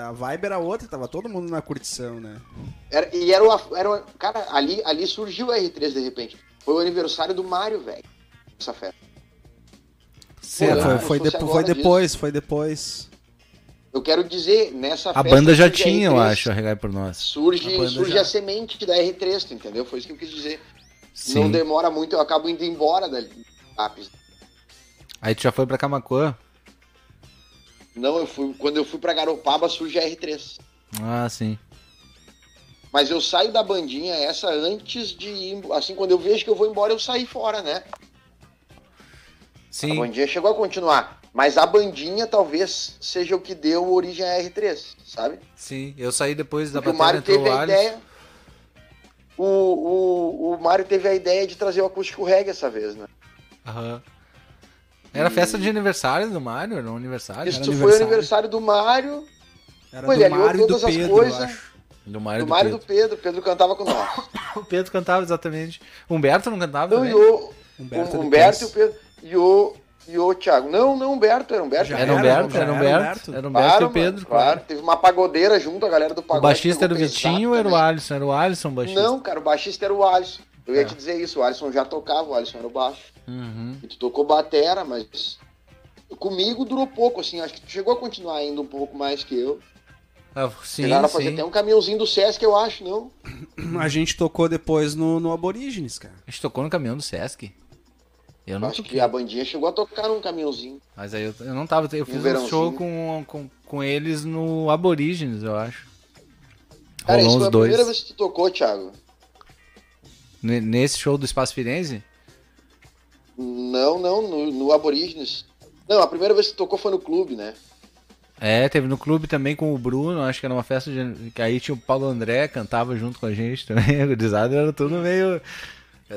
A vibe era outra, tava todo mundo na curtição, né? Era, e era o. Era, cara, ali, ali surgiu o R3 de repente. Foi o aniversário do Mário, velho. Essa festa. Sei Pô, foi, eu foi, depo- foi depois, foi depois. Eu quero dizer, nessa A festa. banda já a tinha, eu R3, acho, a por Nós. Surge, A surge já. a semente da R3, tu entendeu? Foi isso que eu quis dizer. Sim. Não demora muito, eu acabo indo embora da. Aí tu já foi pra Camacuã? Não, eu fui. Quando eu fui pra Garopaba, surge a R3. Ah, sim. Mas eu saio da bandinha essa antes de ir. Assim, quando eu vejo que eu vou embora, eu saí fora, né? A Sim. bandinha chegou a continuar. Mas a bandinha talvez seja o que deu origem à R3, sabe? Sim. Eu saí depois da Porque o Mário teve a ideia. O, o, o Mário teve a ideia de trazer o acústico reggae essa vez, né? Aham. Era festa de aniversário do Mário? Era um aniversário? Isso Era foi o aniversário. do Mário, Era Pô, do ele alinhou Mário e do todas as Pedro, coisas. Do Mário e do do, Mário e Pedro. do Pedro. Pedro cantava com nós. O Pedro cantava exatamente. Humberto não cantava Não, e o Humberto, o ele Humberto e o Pedro. E o, e o Thiago. Não, não, Humberto, era Humberto. Já Era era, Humberto, era era Humberto. Humberto. Era Humberto Claro, e o Pedro. mano, claro. Teve uma pagodeira junto, a galera do O pagode. baixista era o Vitinho ou era o. Alisson? Era o Alisson o baixista. Não, cara, o baixista era o Alisson. Eu ia É. te dizer isso, o Alisson já tocava, o Alisson era o baixo. Uhum. E tu tocou batera, mas comigo durou pouco, assim, acho que tu chegou a continuar ainda um pouco mais que eu. Ah, sim, Chegaram a fazer sim. até um caminhãozinho do Sesc, eu acho, não? A gente tocou depois no, no Aborígenes, cara. A gente tocou no caminhão do Sesc. Eu não acho toquei. que a bandinha chegou a tocar num caminhãozinho. Mas aí eu, eu não tava. Eu fiz um verãozinho. show com, com, com eles no Aborígenes, eu acho. Cara, Rolou isso foi a primeira dois. vez que tu tocou, Thiago. Nesse show do Espaço Firenze? Não, não, no, no Aborígenes. Não, a primeira vez que tocou foi no clube, né? É, teve no clube também com o Bruno, acho que era uma festa de. que aí tinha o Paulo André, cantava junto com a gente também. Gurizada era tudo meio.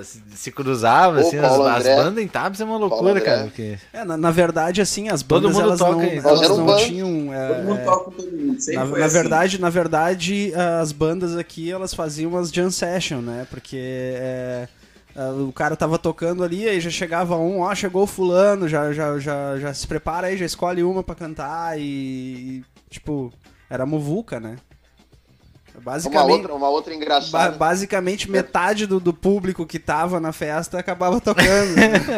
Se, se cruzava, Ô, assim, as, as bandas em Tabs é uma loucura, cara. Porque... É, na, na verdade, assim, as Todo bandas mundo elas toca não, elas Nós não tinham. é, Todo mundo é, toca com todo mundo. Na, na assim. verdade, na verdade, as bandas aqui elas faziam umas jam session, né? Porque é, é, o cara tava tocando ali, aí já chegava um, ó, chegou o fulano, já, já, já, já se prepara aí, já escolhe uma pra cantar e, e, tipo, era muvuca, né? Uma Basicamente, outra, uma outra ba- engraçada. basicamente metade do, do público que tava na festa acabava tocando.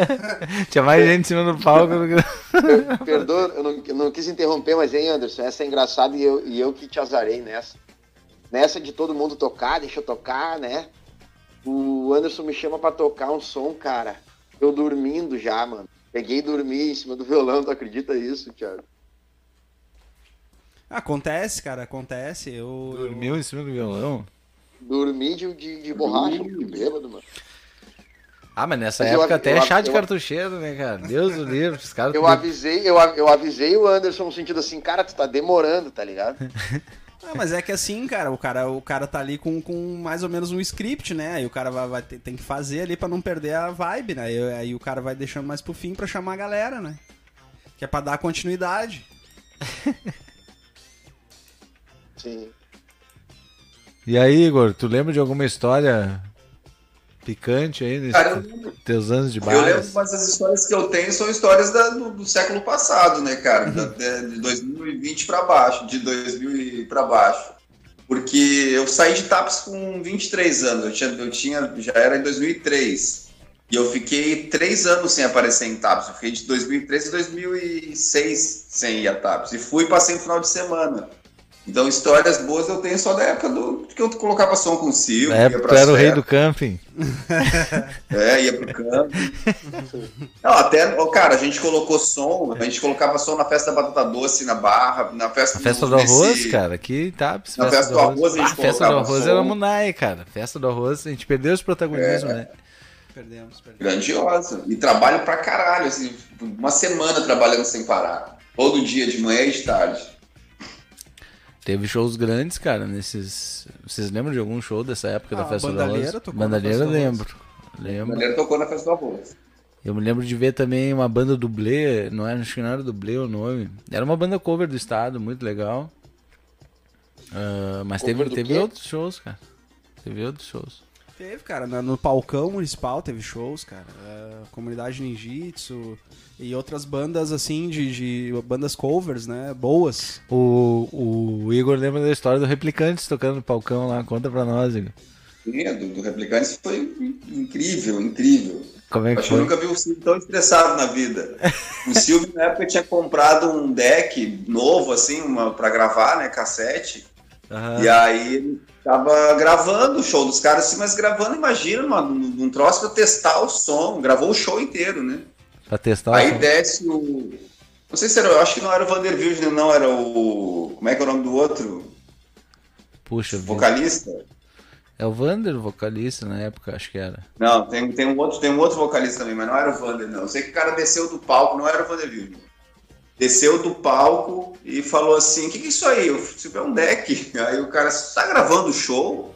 Tinha mais gente em cima do palco. do que- Perdoa, eu não, eu não quis interromper, mas hein, Anderson, essa é engraçada e eu, e eu que te azarei nessa. Nessa de todo mundo tocar, deixa eu tocar, né? O Anderson me chama pra tocar um som, cara. Eu dormindo já, mano. Peguei e dormi em cima do violão, tu acredita isso, Thiago? Acontece, cara, acontece. Eu, eu- Dormiu em cima do violão. Dormi de, de, de borracha, de bêbado, mano. Ah, mas nessa Mas eu- época até eu- é chá de eu- cartucheiro, né, cara? Deus do livro, os caras. Eu avisei, eu, eu avisei o Anderson no sentido assim, cara, tu tá demorando, tá ligado? Ah, mas é que assim, cara, o cara, o cara tá ali com, com mais ou menos um script, né? Aí o cara vai, vai ter- tem que fazer ali pra não perder a vibe, né? Aí, aí o cara vai deixando mais pro fim pra chamar a galera, né? Que é pra dar continuidade. Sim. E aí, Igor, tu lembra de alguma história picante aí nesses Cara, eu teus anos de Eu lembro, mas as histórias que eu tenho são histórias da- do, do século passado, né, cara? Da- de, de 2020 para baixo, de 2000 para baixo. Porque eu saí de TAPS com 23 anos, eu tinha, eu tinha, já era em 2003. E eu fiquei três anos sem aparecer em TAPS. Eu fiquei de 2003 a 2006 sem ir a TAPS. E fui e passei um final de semana. Então, histórias boas eu tenho só da época do que eu colocava som com o Silvio. Na época tu era o rei do camping. É, ia pro camping. Não, até, cara, a gente colocou som, a gente colocava som na festa da Batata Doce, na Barra, na festa, A festa do nesse- arroz, cara, aqui tá. Na festa do arroz, a gente Ah, festa do colocava arroz som. era Munai, cara. Festa do arroz, a gente perdeu os protagonismos, É. né? Perdemos, perdemos. Grandiosa. E trabalho pra caralho, assim, uma semana trabalhando sem parar. Todo dia, de manhã e de tarde. Teve shows grandes, cara, nesses. Vocês lembram de algum show dessa época da Ah, festa do Bandalheira arroz? tocou Bandalheira Festa eu do Arroz. lembro. Lembro. tocou na festa do arroz. Eu me lembro de ver também uma banda dublê, não era, acho que não era dublê o nome. Era uma banda cover do estado, muito legal. Ah, mas Cover teve, teve quê? outros shows, cara. Teve outros shows. Teve, cara, no palcão municipal teve shows, cara. É, comunidade ninjitsu e outras bandas assim de, de bandas covers, né? Boas. O, o Igor lembra da história do Replicantes tocando no palcão lá. Conta pra nós, Igor. Do, do Replicantes foi incrível, incrível. Como é que Acho que eu foi? nunca vi o Silvio tão estressado na vida. O Silvio, na época, tinha comprado um deck novo, assim, uma, pra gravar, né, cassete. Aham. E aí tava gravando o show dos caras, assim, mas gravando, imagina, mano, num troço pra testar o som. Gravou o show inteiro, né? Pra testar o Aí som. desce o. Não sei se era. Eu acho que não era o Vander Wilson, não, era o. Como é que é o nome do outro? Puxa, vida. Vocalista? é o Vander, o vocalista na época, acho que era. Não, tem, tem, um outro, tem um outro vocalista também, mas não era o Vander, não. Eu sei que o cara desceu do palco, não era o Vander Wilson. Desceu do palco e falou assim: o que, que é isso aí? Eu Silvio, é um deck. Aí o cara está gravando o show.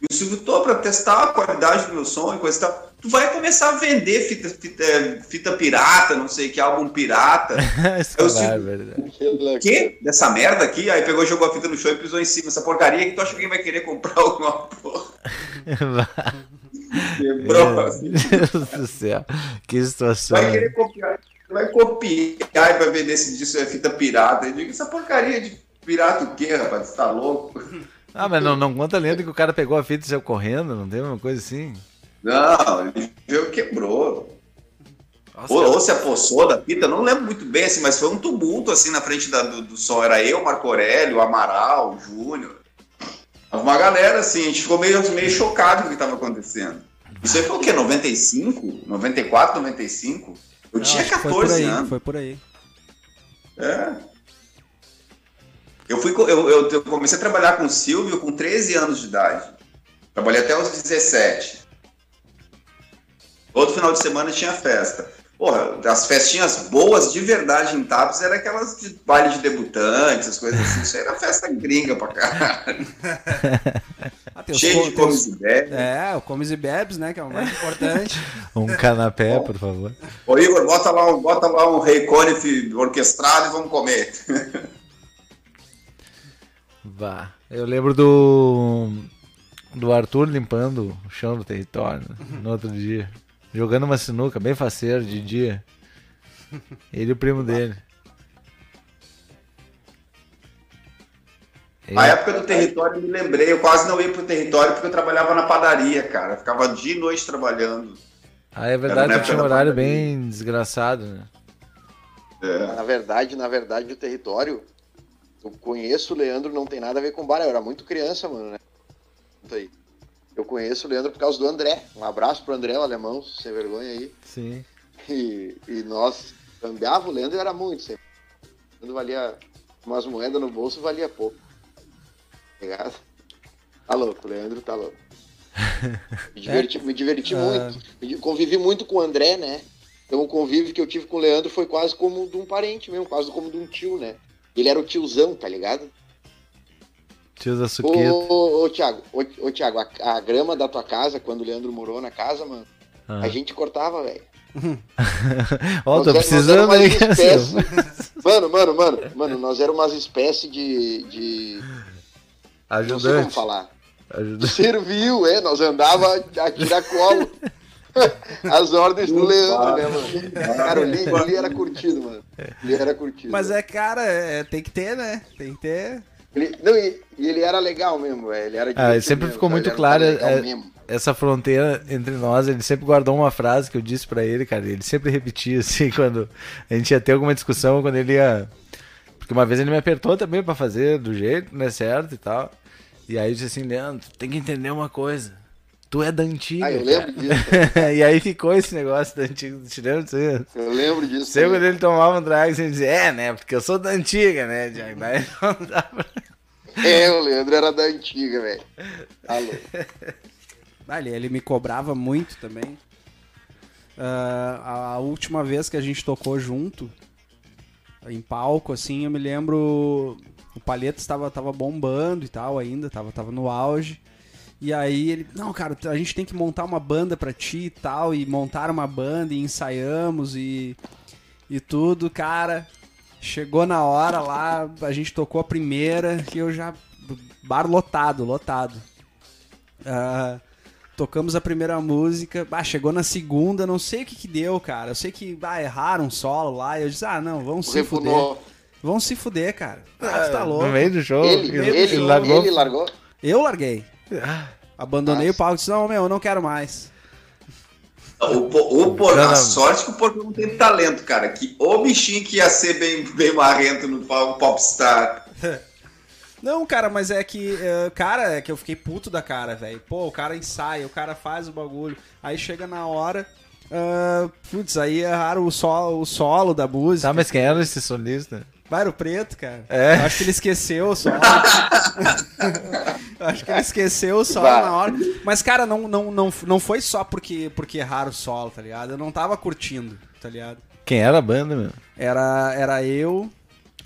E o Silvio tô pra testar a qualidade do meu som e coisa e tal. Tu vai começar a vender fita, fita, fita pirata, não sei que, álbum pirata. Eu cara, é. O quê? Dessa merda aqui? Aí pegou, jogou a fita no chão e pisou em cima. Essa porcaria que tu acha que alguém vai querer comprar alguma porra? Quebrou. Meu Deus do céu. Que situação. Vai querer copiar. Vai copiar e vai vender esse disco é fita pirata. Eu digo, essa porcaria de pirata o quê, rapaz? Você tá louco? Ah, mas não, não conta a lenda que o cara pegou a fita e saiu correndo, não tem uma coisa assim? Não, ele que quebrou. Nossa, Ou, ou se apossou da fita, não lembro muito bem, assim, mas foi um tumulto assim na frente da- do, do som. Era eu, Marco Aurélio, o Amaral, o Júnior. Uma galera, assim, a gente ficou meio, meio chocado com o que estava acontecendo. Isso aí foi o quê? 95? 94, 95? Eu tinha acho que foi 14 por aí, anos. Foi por aí. É. Eu, fui, eu, eu, eu comecei a trabalhar com o Silvio com 13 anos de idade. Trabalhei até os 17. Todo final de semana tinha festa. Porra, as festinhas boas de verdade em Tapos eram aquelas de baile de debutantes, as coisas assim. Isso aí era festa gringa pra caralho. Cheio de comes e bebes. É, o Comes e Bebes, né? Que é o mais importante. Um canapé, por favor. Ô Igor, bota lá, um- bota lá um Rei Conif orquestrado e vamos comer. Vá. Eu lembro do. Do Arthur limpando o chão do território né, no outro dia. Jogando uma sinuca bem faceiro de dia. Ele e o primo dele. A época do território, eu me lembrei, eu quase não ia pro território porque eu trabalhava na padaria, cara. Eu ficava dia e noite trabalhando. Ah, é verdade, Era na que tinha um horário bem desgraçado, né? É. Na verdade, na verdade, o território, eu conheço o Leandro, não tem nada a ver com bar. Eu era muito criança, mano, né? Aí. Eu conheço o Leandro por causa do André. Um abraço pro André, o alemão, sem vergonha aí. Sim. E, e nós cambiava o Leandro era muito sempre. O Leandro valia umas moedas no bolso valia pouco. Tá ligado? Tá louco, o Leandro tá louco. Me diverti, me diverti muito. Convivi muito com o André, né? Então o convívio que eu tive com o Leandro foi quase como de um parente mesmo, quase como de um tio, né? Ele era o tiozão, tá ligado? Tio da Ô, Suquita. ô, ô, Thiago, ô, ô, Thiago, a, a grama da tua casa, quando o Leandro morou na casa, mano, Ah. a gente cortava, velho. Ó, tô é- precisando aí, uma cara. espécie- Mano, mano, mano, mano, nós éramos umas espécies de, de. Não sei como Ajudante. falar. Ajudante. Serviu, é, nós andava a tiracolo. As ordens do Leandro, né, mano? Cara, o Lee, era curtido, mano. O Lee era curtido. Mas é, cara, é, tem que ter, né? Tem que ter. Ele, não, e, e ele era legal mesmo, é, ele era Ah, sempre mesmo, ficou cara, muito ele claro, é- mesmo. Essa fronteira entre nós, ele sempre guardou uma frase que eu disse pra ele, cara. Ele sempre repetia assim quando a gente ia ter alguma discussão, quando ele ia. Porque uma vez ele me apertou também pra fazer do jeito, né, certo e tal. E aí eu disse assim, Leandro, tem que entender uma coisa. Tu é da antiga. Ah, eu lembro cara." disso. e aí ficou esse negócio da antiga. Te lembra disso aí? Eu lembro disso. Sempre quando ele tomava um drag, você dizia, é, né? Porque eu sou da antiga, né, Diago? Daí não dá pra... É, o Leandro era da antiga, velho. Alô. Ah, ele, ele me cobrava muito também. Ah, a, a última vez que a gente tocou junto, em palco, assim, eu me lembro. O Palheta estava tava bombando e tal ainda, tava, tava no auge. E aí ele, não, cara, a gente tem que montar uma banda pra ti e tal. E montaram uma banda e ensaiamos e, e tudo, cara. Chegou na hora lá, a gente tocou a primeira, que eu já. Bar lotado, lotado. Ah, tocamos a primeira música, ah, chegou na segunda, não sei o que que deu, cara. Eu sei que ah, erraram um solo lá, e eu disse, ah, não, vamos se fuder. Vamos se fuder, cara. Ah, tu tá louco. No meio do show. Ele, ele, ele, ele, largou. largou. Eu larguei. Abandonei Nossa. o palco e disse, não, meu, eu não quero mais. O, o não. a sorte que o Porco não tem talento, cara. Que o bichinho que ia ser bem, bem marrento no palco popstar. Não, cara, mas é que, é, cara, é que eu fiquei puto da cara, velho. Pô, o cara ensaia, o cara faz o bagulho. Aí chega na hora, ah, putz, aí erraram o solo, o solo da música. Tá, mas quem era esse solista? Vai, o preto, cara. É. Eu acho que ele esqueceu o solo. Eu acho que ele esqueceu o solo Vai. na hora. Mas, cara, não, não, não, não foi só porque, porque erraram o solo, tá ligado? Eu não tava curtindo, tá ligado? Quem era a banda, meu? Era, era eu,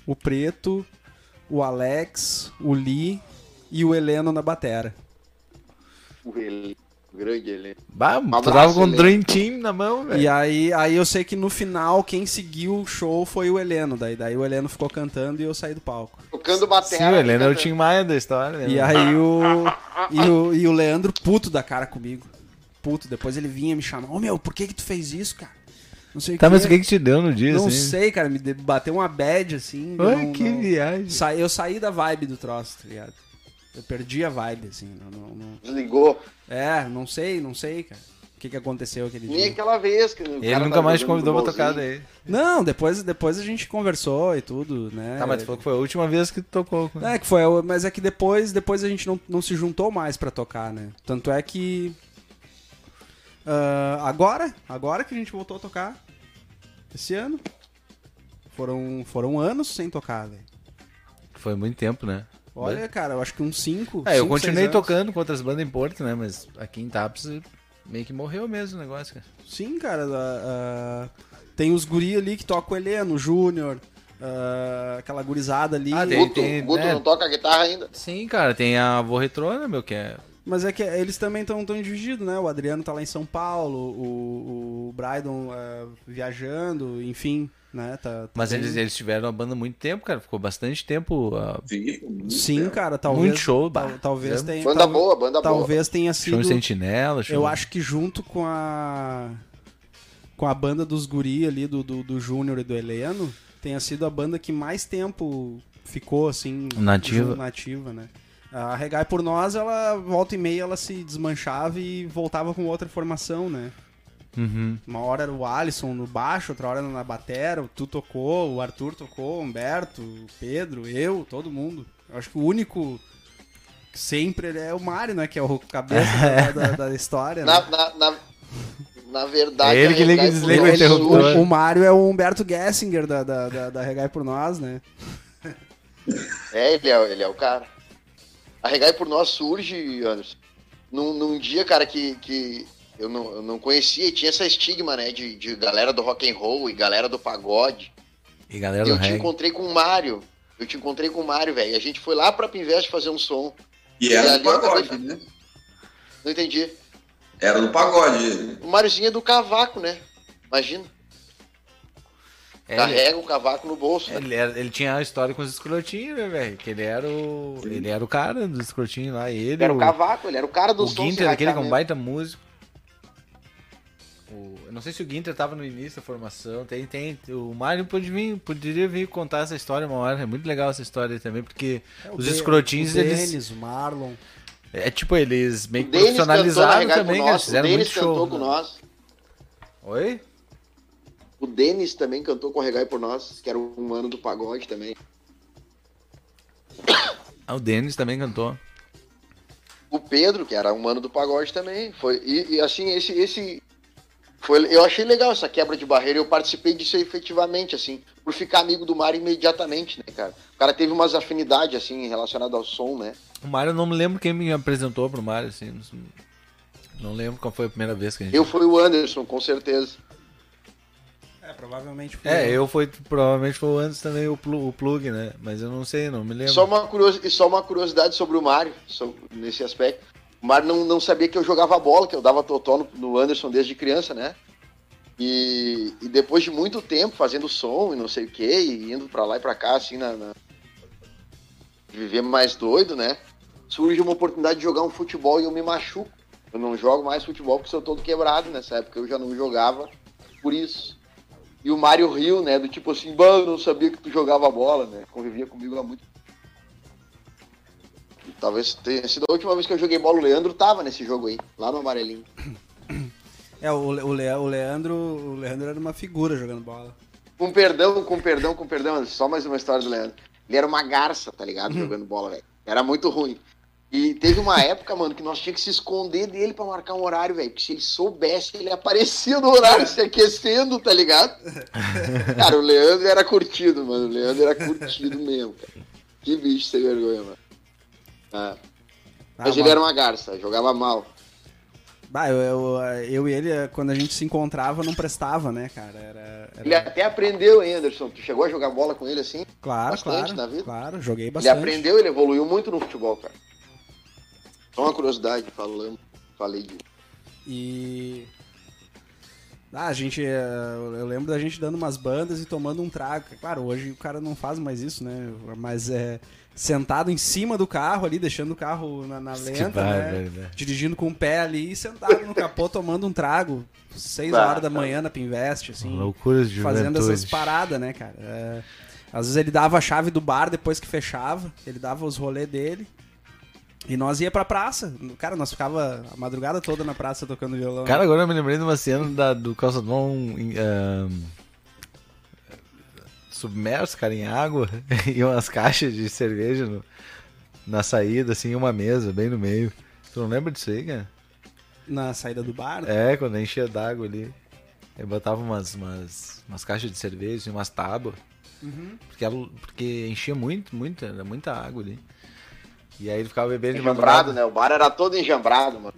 o Preto, o Alex, o Lee e o Heleno na batera. O ele- o grande ele. Bah, tu abraço, tava com um Heleno. Dream Team na mão, velho. E aí, aí eu sei que no final quem seguiu o show foi o Heleno. Daí, daí o Heleno ficou cantando e eu saí do palco. Tocando bateria. Sim, o Helena é o Tim Maia da história. né? E aí o e, o. e o Leandro puto da cara comigo. Puto. Depois ele vinha me chamar. Ô meu, por que que tu fez isso, cara? Não sei Tá, o mas quê. o que que te deu no dia, Não assim? sei, cara. Me de- bateu uma bad assim. eu Ai, não- que não- viagem. Sa- eu saí da vibe do troço, tá ligado? Eu perdi a vibe, assim. não- não- não- Desligou. É, não sei, não sei, cara. O que, que aconteceu aquele Nem dia. aquela vez que o Ele cara nunca mais te jogando convidou pra tocar futebolzinho. daí. Não, depois, depois a gente conversou e tudo, né? Tá, mas tu falou que foi a última vez que tu tocou. com- É, que foi, mas é que depois, depois a gente não, não se juntou mais pra tocar, né? Tanto é que. ah, agora, agora que a gente voltou a tocar, esse ano, foram, foram anos sem tocar, velho. Foi muito tempo, né? Olha, cara, eu acho que uns 5. É, eu continuei tocando com outras bandas em Porto, né? Mas aqui em Taps meio que morreu mesmo o negócio, cara. Sim, cara. ah, ah, tem os guri ali que tocam o Heleno, o Júnior, ah, aquela gurizada ali. Ah, tem- Guto, o Guto né? não toca guitarra ainda. Sim, cara, tem a Vô Retrô, né, meu, que é... Mas é que eles também estão tão divididos, né? O Adriano tá lá em São Paulo, o, o Brydon ah, viajando, enfim, né? Tá, tá Mas bem- eles, eles tiveram a banda há muito tempo, cara. Ficou bastante tempo. Vivo, muito Sim, tempo. cara, talvez. Muito show, tal- talvez É. tenha. Banda tal- boa, banda boa. Talvez tenha show sido. Sentinela, show... Eu acho que junto com a. Com a banda dos guri ali, do, do, do Júnior e do Heleno, tenha sido a banda que mais tempo ficou, assim. Nativa. nativa, né? A Regai por Nós, ela, volta e meia, ela se desmanchava e voltava com outra formação, né? Uhum. Uma hora era o Alisson no baixo, outra hora era na batera, tu tocou, o Arthur tocou, o Humberto, o Pedro, eu, todo mundo. Eu acho que o único que sempre é o Mário, né? Que é o cabeça da, da- da história, né? Na, na, na, na verdade, É ele que liga e desliga o interruptor. O, o Mário é o Humberto Gessinger da, da, da, da Regai por Nós, né? É, ele é, ele é o cara. A Regai por Nós surge, Anderson, num, num dia, cara, que, que eu, não, eu não conhecia e tinha essa estigma, né, de, de galera do rock and roll e galera do pagode. E galera E do eu te reggae. encontrei com o Mário. Eu te encontrei com o Mário, velho. A gente foi lá pra Pinvest fazer um som. E era E do ali eu pagode, né? Não entendi. Era do pagode. O Máriozinho é do cavaco, né? Imagina. É, ele, Carrega o cavaco no bolso. né? ele, era- ele tinha a história com os escrotinhos, né, velho? Que ele era o. Ele era o cara dos escrotinhos lá. Ele, Ele era o o, cavaco, ele era o cara do o. Ginter, aquele que é um baita músico. O- eu não sei se o Ginter tava no início da formação. Tem, tem. O Mário pode vir, poderia vir contar essa história uma hora. É muito legal essa história aí também, porque os De- escrotinhos, o eles. O Marlon. É tipo, eles meio que cantou profissionalizaram também, nós. O Fizeram muito cantou show. com né? nós. Oi? O Denis também cantou com o Regai por nós, que era um ano do pagode também. Ah, o Denis também cantou. O Pedro, que era um mano do pagode também, foi. E, e, assim, esse, esse. Foi, eu achei legal essa quebra de barreira, eu participei disso efetivamente, assim, por ficar amigo do Mário imediatamente, né, cara? O cara teve umas afinidades, assim, relacionadas ao som, né? O Mário, eu não me lembro quem me apresentou pro Mário, assim. Não lembro qual foi a primeira vez que a gente. Eu fui o Anderson, com certeza. É, provavelmente foi. É, eu fui, provavelmente foi o antes também o, plu- o plug, né? Mas eu não sei, não me lembro. Só uma, curiosi- e só uma curiosidade sobre o Mário, nesse aspecto. O Mário não, não sabia que eu jogava bola, que eu dava totó no, no Anderson desde criança, né? E, e depois de muito tempo fazendo som e não sei o que, e indo pra lá e pra cá, assim, na, na- viver mais doido, né? Surge uma oportunidade de jogar um futebol e eu me machuco. Eu não jogo mais futebol porque sou todo quebrado nessa época, eu já não jogava por isso. E o Mário riu, né? Do tipo assim, eu não sabia que tu jogava bola, né? Convivia comigo há muito e Talvez tenha sido a última vez que eu joguei bola. O Leandro tava nesse jogo aí, lá no amarelinho. É, o, Le- o, Le- o Leandro, o Leandro era uma figura jogando bola. Com perdão, com perdão, com perdão, só mais uma história do Leandro. Ele era uma garça, tá ligado? Jogando bola, velho. Era muito ruim. E teve uma época, mano, que nós tínhamos que se esconder dele pra marcar um horário, velho. Porque se ele soubesse, ele aparecia no horário se aquecendo, tá ligado? Cara, o Leandro era curtido, mano. O Leandro era curtido mesmo, cara. Que bicho sem vergonha, mano. Ah, Ah, mas ele era uma garça, jogava mal. Bah, eu, eu, eu e ele, quando a gente se encontrava, não prestava, né, cara? Era, era- Ele até aprendeu, hein, Anderson? Tu chegou a jogar bola com ele assim? Claro, bastante claro. na vida. Claro, joguei Ele bastante. aprendeu, ele evoluiu muito no futebol, cara. Só uma curiosidade, falando, falei de. E. Ah, a gente. eh, Eu lembro da gente dando umas bandas e tomando um trago. Claro, hoje o cara não faz mais isso, né? Mas é. Sentado em cima do carro ali, deixando o carro na, na lenta, né? né? Dirigindo com o pé ali e sentado no capô tomando um trago. Seis Bah, horas da manhã na Pinvest, assim. Loucuras de fazendo juventude. essas paradas, né, cara? É, às vezes ele dava a chave do bar depois que fechava, ele dava os rolês dele. E nós ia pra praça. Cara, nós ficava a madrugada toda na praça tocando violão. Cara, agora eu me lembrei de uma cena da, do calçadão em, ahn, submerso, cara, em água, e umas caixas de cerveja no- na saída, assim, uma mesa bem no meio. Tu não lembra disso aí, cara? Na saída do bar. É, quando enchia d'água ali. Eu botava umas, umas, umas caixas de cerveja, umas tábuas. Porque, ela- porque enchia muito, muito, era muita água ali. E aí ele ficava bebendo de Enjambrado, madrugada. né? O bar era todo enjambrado, mano.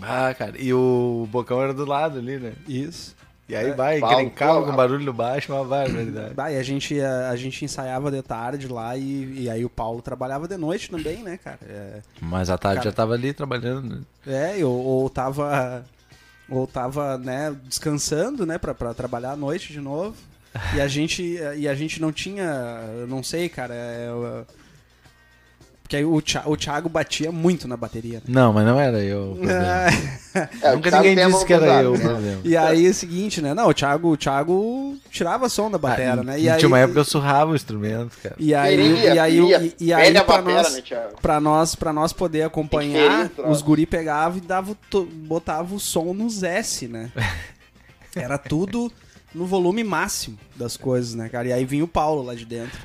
Ah, cara, e o bocão era do lado ali, né? Isso. E aí É, vai, encrencava Paulo, com barulho no baixo, uma barbaridade. Bah, e a gente, a, a gente ensaiava de tarde lá e, e aí o Paulo trabalhava de noite também, né, cara? É, Mas a tarde Cara. já tava ali trabalhando. né? É, ou, ou tava. Ou tava, né, descansando, né, pra, pra trabalhar à noite de novo. E a gente, e a gente não tinha. Eu não sei, cara. É, eu- porque aí o, Thi- o Thiago batia muito na bateria. né? Não, mas não era eu. o problema. É, o Nunca ninguém disse que era pesada, eu o né? problema. E aí é o seguinte, né? Não, o Thiago, o Thiago tirava som da bateria, Ah, né? e E aí, Tinha uma época que eu surrava o instrumento, cara. E aí, Queria, e aí, queria. e, e aí pra, batera, nós, né, Thiago? pra, nós, pra nós poder acompanhar, os guri pegavam e dava, botava o som nos S, né? Era tudo no volume máximo das coisas, né, cara? E aí vinha o Paulo lá de dentro.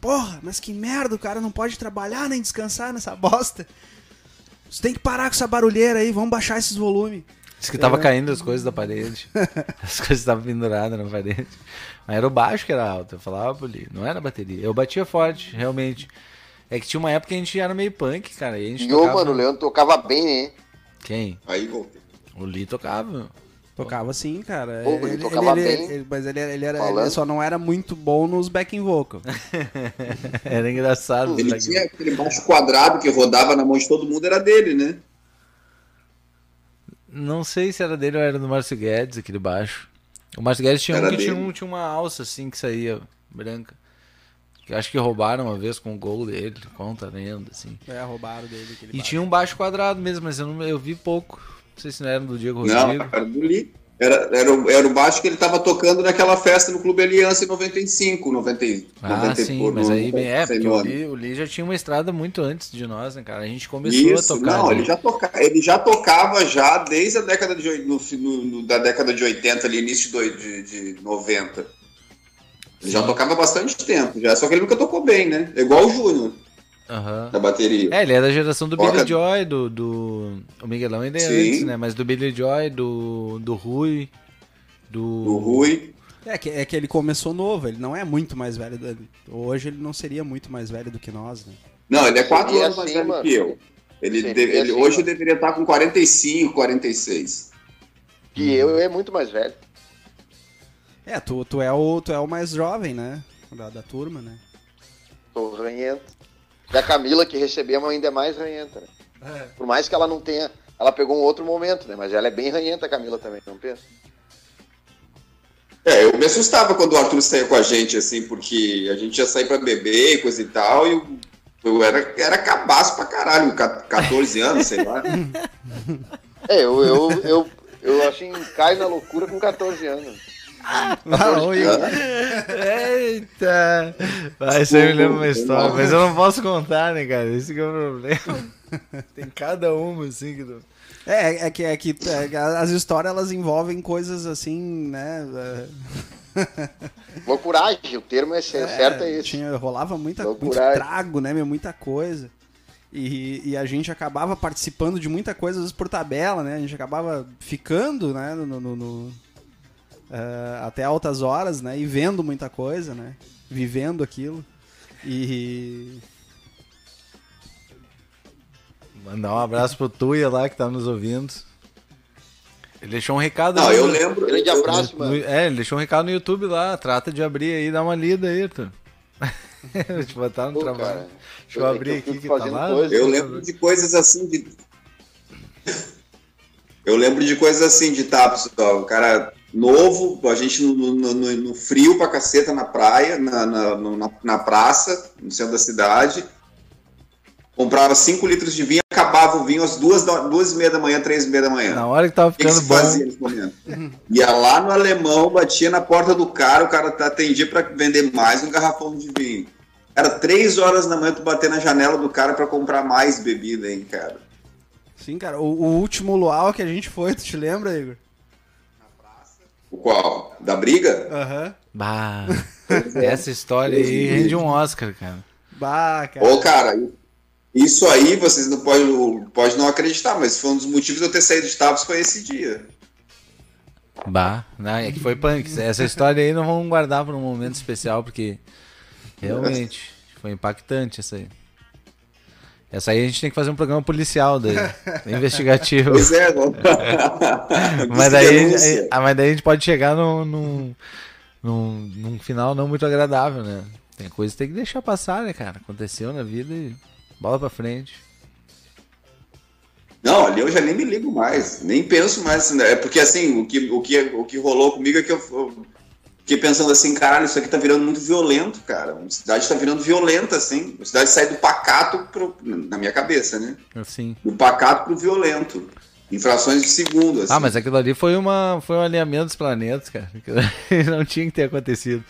Porra, mas que merda, o cara não pode trabalhar nem descansar nessa bosta. Você tem que parar com essa barulheira aí, vamos baixar esses volumes. Disse que tava É. caindo as coisas da parede. As coisas estavam penduradas na parede. Mas era o baixo que era alto. Eu falava ele, não era a bateria. Eu batia forte, realmente. É que tinha uma época que a gente era meio punk, cara. E a gente E tocava... mano, o Leandro tocava bem, né? Quem? Aí voltei. O Lee tocava. Tocava sim, cara. Pô, ele tocava bem. mas ele, ele, era, ele só não era muito bom nos backing vocal. Era engraçado. Ele tinha aquele baixo quadrado que rodava na mão de todo mundo, era dele, né? Não sei se era dele ou era do Márcio Guedes, aquele baixo. O Márcio Guedes tinha um Era que tinha, um, tinha uma alça assim que saía branca. Que acho que roubaram uma vez com o gol dele, conta a lenda, assim. É, roubaram dele. E baixo. tinha um baixo quadrado mesmo, mas eu, não, eu vi pouco. Não sei se não era do Diego Não, Rodrigo. era do Lee. Era, era, o- era o baixo que ele tava tocando naquela festa no Clube Aliança em 95, 90, e- Ah, 90 e sim, por- mas no- aí, bem, é, porque o. Lee, o Lee já tinha uma estrada muito antes de nós, né, cara? A gente começou Isso, a tocar. não, ele já, toca, ele já tocava já desde a década de, no, no- da década de 80, ali, início de, de, de 90. Ele já tocava bastante tempo, já, só que ele nunca tocou bem, né? É igual o Júnior. Aham. da bateria. É, ele é da geração do Toca- Billy Joy, do, do. O Miguelão ainda é Sim. antes, né? Mas do Billy Joy, do. Do Rui. Do. O Rui. É que, é que ele começou novo, ele não é muito mais velho. do- Hoje ele não seria muito mais velho do que nós, né? Não, ele é quatro anos mais assim, velho mano. que eu. Ele, deve- ele- assim, hoje mano. deveria estar com 45, 46. Que eu é muito mais velho. É, tu, tu, é, o, tu é o mais jovem, né? Da, da turma, né? Tô ranhento. E a Camila, que recebemos, ainda é mais ranhenta, né? Por mais que ela não tenha. Ela pegou um outro momento, né? Mas ela é bem ranhenta, a Camila também, não pensa? É, eu me assustava quando o Arthur saía com a gente, assim, porque a gente ia sair pra beber e coisa e tal, e eu, eu era, era cabaço pra caralho, ca- 14 anos, sei lá. É, eu, eu, eu, eu assim, caio na loucura com 14 anos. Eita! Vai, você me lembra uma história, mas eu não posso contar, né, cara? Esse que é o problema. Tem cada uma, assim, que. É, é que, é que é, as histórias elas envolvem coisas assim, né? é, Loucuragem, o termo é, cer- certo é esse. Tinha, rolava muita, muito Loucuragem. trago, né, meu? Muita coisa. E, e a gente acabava participando de muita coisa, às vezes por tabela, né? A gente acabava ficando, né? No, no- no- eh, até altas horas, né? E vendo muita coisa, né? Vivendo aquilo. E. Mandar um abraço pro Tuia lá que tá nos ouvindo. Ele deixou um recado Não, ali eu lembro. Grande abraço, no- mano. É, ele deixou um recado no YouTube lá. Trata de abrir aí, dá uma lida aí, Arthur. Vou te botar no Pô, trabalho. cara, Deixa eu abrir eu aqui que tá lá. coisa. Eu lembro de coisas assim de. Eu lembro de coisas assim de tapas, ó, o cara novo, a gente no, no- no- no frio pra caceta na praia, na, na, na, na praça, no centro da cidade. Comprava 5 litros de vinho, acabava o vinho às duas, da- duas e meia da manhã, três e meia da manhã. Na hora que tava O que, que ficando fazia nesse momento? Ia lá no alemão, batia na porta do cara, o cara atendia para vender mais um garrafão de vinho. Era três horas da manhã tu bater na janela do cara para comprar mais bebida, hein, cara. Sim, cara. O, o último luau que a gente foi, tu te lembra, Igor? O qual? Da briga? Aham. Bah, essa história aí rende um Oscar, cara. Bah, cara. Ô, cara, isso aí vocês não podem pode não acreditar, mas foi um dos motivos de eu ter saído de Tavos foi esse dia. Bah, não, é que foi punk. Essa história aí não vamos guardar para um momento especial, porque realmente foi impactante essa aí. Essa aí a gente tem que fazer um programa policial daí, investigativo. Pois é, não. mas, daí, Denúncia. ah, mas daí a gente pode chegar num, num, num, num final não muito agradável, né? Tem coisa que tem que deixar passar, né, cara? Aconteceu na vida e bola pra frente. Não, ali eu já nem me ligo mais, nem penso mais. Né? É porque assim, o que, o, que, o que rolou comigo é que eu, eu fiquei pensando assim, caralho, isso aqui tá virando muito violento, cara. A cidade tá virando violenta, assim. A cidade sai do pacato pro, na minha cabeça, né? Assim. Do pacato pro violento. Infrações de segundo, assim. Ah, mas aquilo ali foi, uma, foi um alinhamento dos planetas, cara. Não tinha que ter acontecido.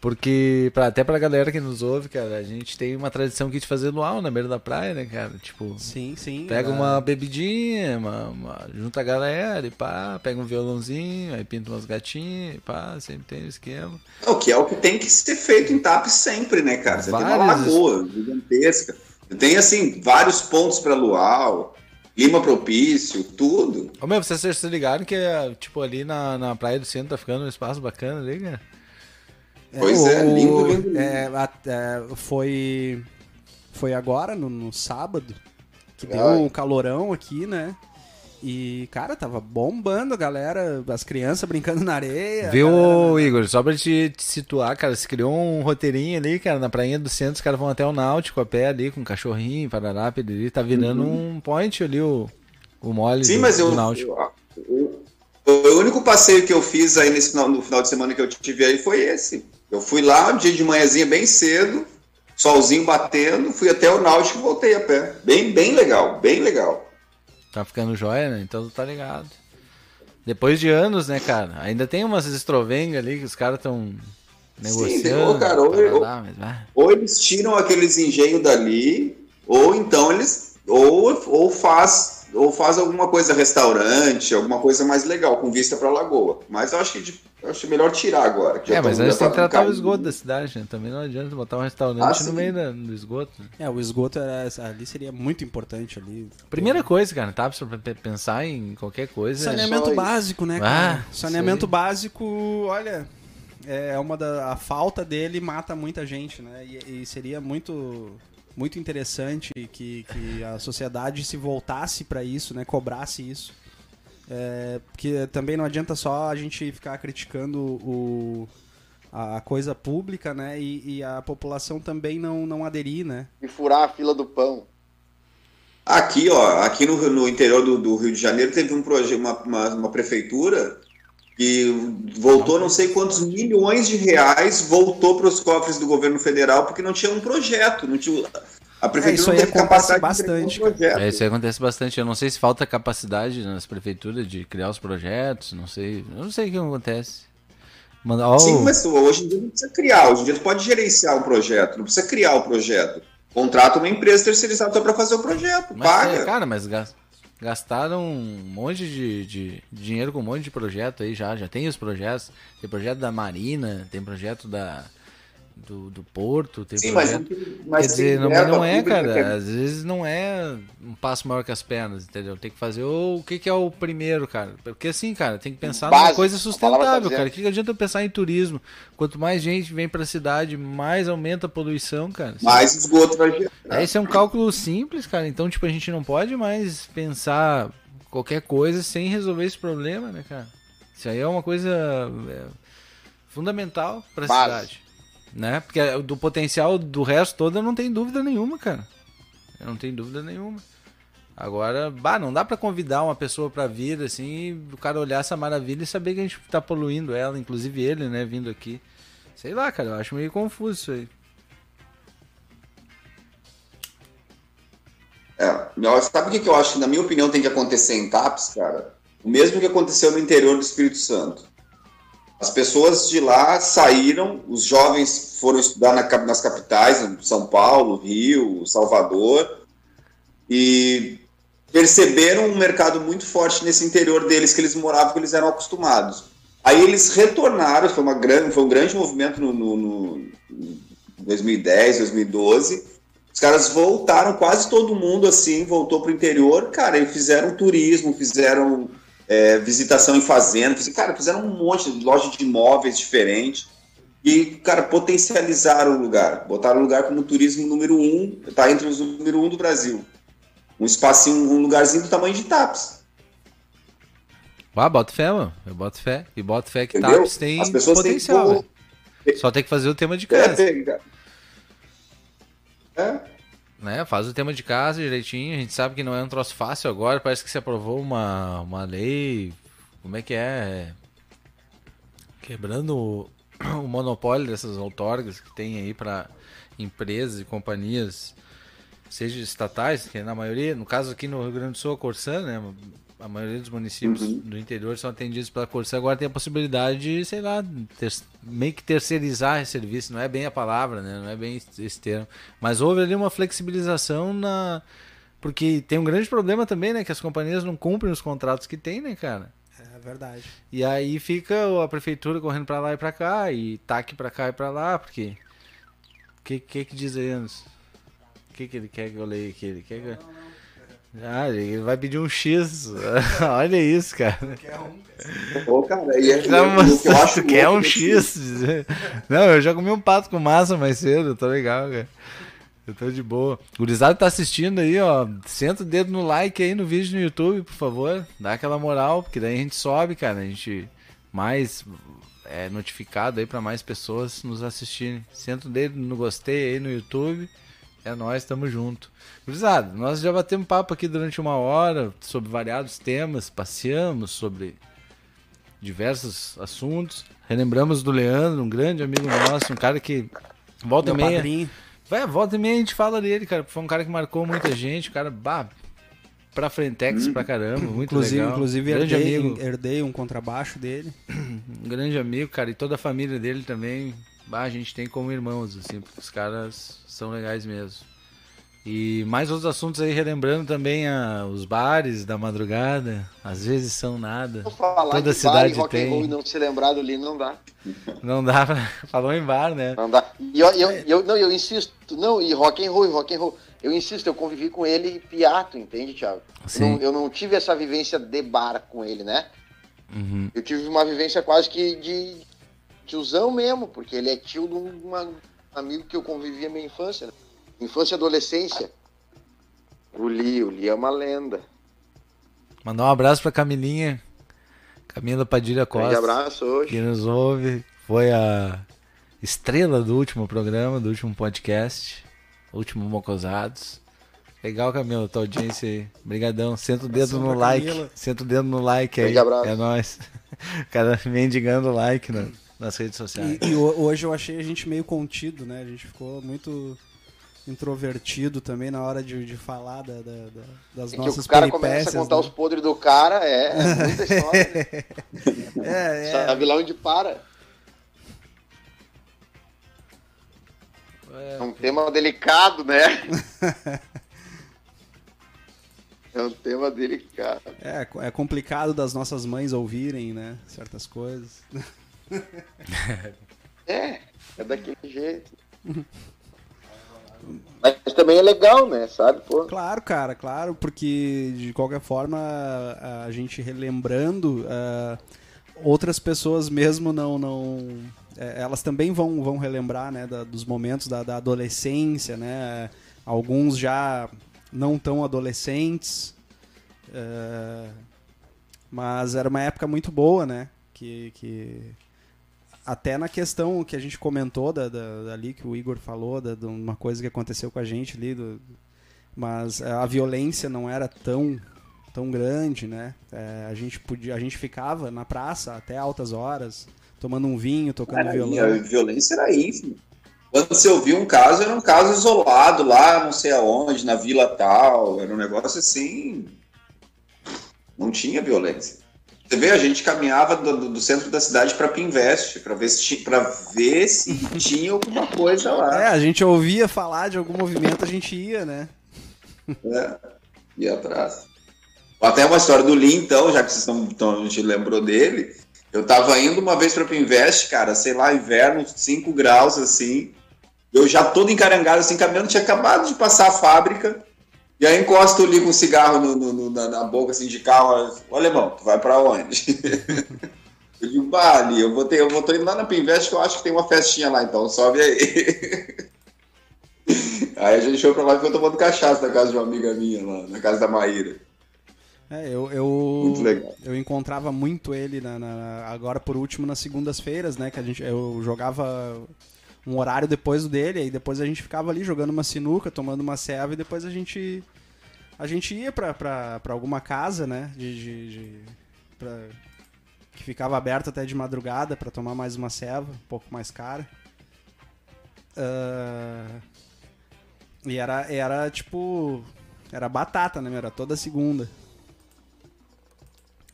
Porque, pra, até pra galera que nos ouve, cara, a gente tem uma tradição aqui de fazer luau na beira da praia, né, cara? Tipo, Sim, sim. pega ah, uma bebidinha, uma, uma- junta a galera e pá, pega um violãozinho, aí pinta umas gatinhas e pá, sempre tem o esquema. O que é o que tem que ser feito em TAP sempre, né, cara? Você tem uma Várias- lagoa gigantesca. Tem, assim, vários pontos pra luau, clima propício, tudo. Ô meu, vocês se ligaram que, tipo, ali na, na praia do centro tá ficando um espaço bacana ali, cara? Pois é, lindo, lindo, lindo. é, é, foi, foi agora, no, no sábado, que deu Ai. um calorão aqui, né? E, cara, tava bombando a galera, as crianças brincando na areia. Viu, cara, Igor? Só pra te, te situar, cara, se criou um roteirinho ali, cara, na prainha do centro, os caras vão até o Náutico a pé ali, com cachorrinho, parará, pediri, tá virando um point ali, o, o mole Uhum. Sim, do, mas eu, do Náutico. eu- eu- O único passeio que eu fiz aí nesse final, no final de semana que eu tive aí foi esse. Eu fui lá um dia de manhãzinha bem cedo, solzinho batendo, fui até o Náutico e voltei a pé. Bem, bem legal, bem legal. Tá ficando joia, né? Então tá ligado. Depois de anos, né, cara? Ainda tem umas estrovengas ali que os caras tão negociando. ô, cara, ô, eu- parará, mas, ah, Ou eles tiram aqueles engenhos dali, ou então eles ou, ou faz ou faz alguma coisa restaurante, alguma coisa mais legal, com vista pra lagoa. Mas eu acho que de- eu acho melhor tirar agora. É, mas antes tem que tratar o esgoto da cidade, né? Também não adianta botar um Ah, restaurante sim. no meio da- do esgoto. né? É, o esgoto era, ali seria muito importante ali. Primeira coisa, cara, tá? Pra pe- pensar em qualquer coisa. é- Saneamento isso. básico, né, Ah, cara? isso Saneamento básico, olha, é uma da a falta dele mata muita gente, né? E, e seria muito muito interessante que, que a sociedade se voltasse para isso, né? Cobrasse isso. É, porque também não adianta só a gente ficar criticando o a coisa pública, né? E, e a população também não, não aderir, né? E furar a fila do pão. Aqui, ó, aqui no, no interior do, do Rio de Janeiro teve um projeto, uma, uma, uma prefeitura que voltou não sei quantos milhões de reais, voltou para os cofres do governo federal porque não tinha um projeto, não tinha a prefeitura É, isso não aí teve acontece capacidade bastante, um projeto. É, isso aí acontece bastante. Eu não sei se falta capacidade nas prefeituras de criar os projetos, não sei. Eu não sei o que acontece. Manda, ó, Sim, o- mas hoje em dia não precisa criar, hoje em dia tu pode gerenciar um projeto, não precisa criar o projeto. Contrata uma empresa terceirizada para fazer o projeto, mas, paga. é, cara, mas gas- gastaram um monte de, de dinheiro com um monte de projeto aí já. Já tem os projetos. Tem projeto da Marina, tem projeto da, do, do Porto, tem Sim, mas, mas Quer dizer, não, não é, cara. é- Às vezes não é um passo maior que as pernas, entendeu? Tem que fazer o, o que, que é o primeiro, cara. Porque assim, cara, tem que pensar numa Básico, coisa a tá sustentável, dizendo. cara. O que, que adianta eu pensar em turismo? Quanto mais gente vem pra cidade, mais aumenta a poluição, cara. Mais esgoto vai gerar. É, isso é um cálculo simples, cara. Então, tipo, a gente não pode mais pensar qualquer coisa sem resolver esse problema, né, cara? Isso aí é uma coisa é, fundamental pra Base. cidade. Né? Porque do potencial do resto todo eu não tenho dúvida nenhuma, cara. Eu não tenho dúvida nenhuma. Agora, bah, não dá pra convidar uma pessoa pra vir assim e o cara olhar essa maravilha e saber que a gente tá poluindo ela, inclusive ele, né, vindo aqui. Sei lá, cara, eu acho meio confuso isso aí. É, sabe o que, que eu acho que, na minha opinião, tem que acontecer em TAPS, cara? O mesmo que aconteceu no interior do Espírito Santo. As pessoas de lá saíram, os jovens foram estudar na nas capitais, São Paulo, Rio, Salvador, e perceberam um mercado muito forte nesse interior deles que eles moravam, que eles eram acostumados. Aí eles retornaram, foi, uma grande, foi um grande movimento no, no, no em 2010, 2012, os caras voltaram, quase todo mundo assim, voltou pro interior, cara, e fizeram turismo, fizeram é, visitação em fazenda, cara, fizeram um monte de loja de imóveis diferentes. E, cara, potencializaram o lugar. Botaram o lugar como turismo número um, tá entre os número um do Brasil. Um espacinho, um lugarzinho do tamanho de TAPS. Ah, boto fé, mano. Eu boto fé. E boto fé que Entendeu? TAPS tem As pessoas têm potencial, que- velho. Só tem que fazer o tema de É, casa. pega. É, né? Faz o tema de casa direitinho. A gente sabe que não é um troço fácil agora. Parece que se aprovou uma, uma lei. Como é que é? Quebrando o, o monopólio dessas outorgas que tem aí para empresas e companhias, seja estatais, que na maioria, no caso aqui no Rio Grande do Sul, a Corsã, né? A maioria dos municípios Uhum. do interior são atendidos pela Corsã. Agora tem a possibilidade de, sei lá, ter- meio que terceirizar esse serviço. Não é bem a palavra, né? Não é bem esse termo. Mas houve ali uma flexibilização na. Porque tem um grande problema também, né? Que as companhias não cumprem os contratos que tem, né, cara? É verdade. E aí fica a prefeitura correndo pra lá e pra cá, e taque pra cá e pra lá, porque. O que, que que diz aí, Anderson? O que, que ele quer que eu leia aqui? Ele quer que. Ah, ele vai pedir um X. Olha isso, cara. Pô, cara, e é, Não, eu acho quer um X? Não, eu já comi um pato com massa mais cedo, tô legal, cara. Eu tô de boa. O Gurizado tá assistindo aí, ó. Senta o dedo no like aí no vídeo no YouTube, por favor. Dá aquela moral, porque daí a gente sobe, cara. A gente mais é notificado aí pra mais pessoas nos assistirem. Senta o dedo no gostei aí no YouTube. É nós, tamo junto. Gurizado, nós já batemos papo aqui durante uma hora sobre variados temas, passeamos sobre diversos assuntos. Relembramos do Leandro, um grande amigo nosso, um cara que volta e Meu meia. padrinho. Vai, volta e meia a gente fala dele, cara. Foi um cara que marcou muita gente, um cara, bah, pra frentex pra caramba, muito Inclusive, legal. inclusive grande herdei, amigo, herdei um contrabaixo dele. um grande amigo, cara, e toda a família dele também. Bah, a gente tem como irmãos, assim, porque os caras são legais mesmo. E mais outros assuntos aí, relembrando também a, os bares da madrugada. Às vezes são nada. Toda de cidade bar e rock and tem. roll e não se lembrar do Lee, não dá. Não dá. Falou em bar, né? Não dá. E eu, eu, eu- não, eu insisto, não, e rock and roll, rock and roll. Eu insisto, eu convivi com ele piato, entende, Thiago? Eu Sim. não, eu não tive essa vivência de bar com ele, né? Uhum. Eu tive uma vivência quase que de tiozão mesmo, porque ele é tio de um uma- amigo que eu convivia minha infância, né? Infância e adolescência. O Lee, o Lee é uma lenda. Mandar um abraço pra Camilinha. Camila Padilha Costa. abraço hoje. que nos ouve. Foi a estrela do último programa, do último podcast. Último Mocosados. Legal, Camila, tua audiência aí. Obrigadão. Senta o dedo no like. Camila. Senta o dedo no like aí. Abraço. É nóis. O cara mendigando like na- nas redes sociais. E, e ho- hoje eu achei a gente meio contido, né? A gente ficou muito introvertido também na hora de, de falar da- da- da- das É que nossas o cara começa a contar né? os podres do cara, é, é muita história. né? É, é. Sabe lá onde para. É um tema delicado, né? É um tema delicado. É, é complicado das nossas mães ouvirem, né? Certas coisas. É, é daquele jeito. Mas também é legal, né? Sabe, pô? Claro, cara, claro, porque de qualquer forma a, gente relembrando, ah, outras pessoas mesmo não. não é, elas também vão, vão relembrar né, da- dos momentos da, da adolescência, né? Alguns já não tão adolescentes. eh, mas era uma época muito boa, né? Que, que até na questão que a gente comentou da, da, dali que o Igor falou, da, de uma coisa que aconteceu com a gente ali, do, mas a violência não era tão tão grande, né? É, a gente podia, a gente ficava na praça até altas horas, tomando um vinho, tocando Era, violão. a violência era ínfima. Quando você ouvia um caso, era um caso isolado lá, não sei aonde, na vila tal. Era um negócio assim. Não tinha violência. Você vê, a gente caminhava do, do- do centro da cidade para Pinvest, para ver, se ver se tinha alguma coisa lá. É, a gente ouvia falar de algum movimento, a gente ia, né? É, ia atrás. Até uma história do Lee, então, já que vocês estão, estão- a gente lembrou dele. Eu tava indo uma vez pra Pinvest, cara, sei lá, inverno, 5 graus, assim. Eu já todo encarangado, assim, caminhando, tinha acabado de passar a fábrica. E aí encosta com um cigarro no- no- no- na, na boca, assim, de carro. Ô, alemão, tu vai pra onde? eu digo, bah, Lee, eu vou, ter, eu vou tô indo lá na Pinvest, que eu acho que tem uma festinha lá, então sobe aí. Aí a gente foi pra lá e ficou tomando cachaça na casa de uma amiga minha lá, na casa da Maíra. É, eu, eu, Muito legal. eu encontrava muito ele na, na- agora por último nas segundas-feiras, né? Que a gente, eu jogava um horário depois do dele, aí depois a gente ficava ali jogando uma sinuca, tomando uma ceva e depois a gente a gente ia pra, alguma casa, né? De, de, de- pra- que ficava aberta até de madrugada pra tomar mais uma ceva, um pouco mais cara. Ah, e era, era tipo. Era batata, né? Era toda segunda.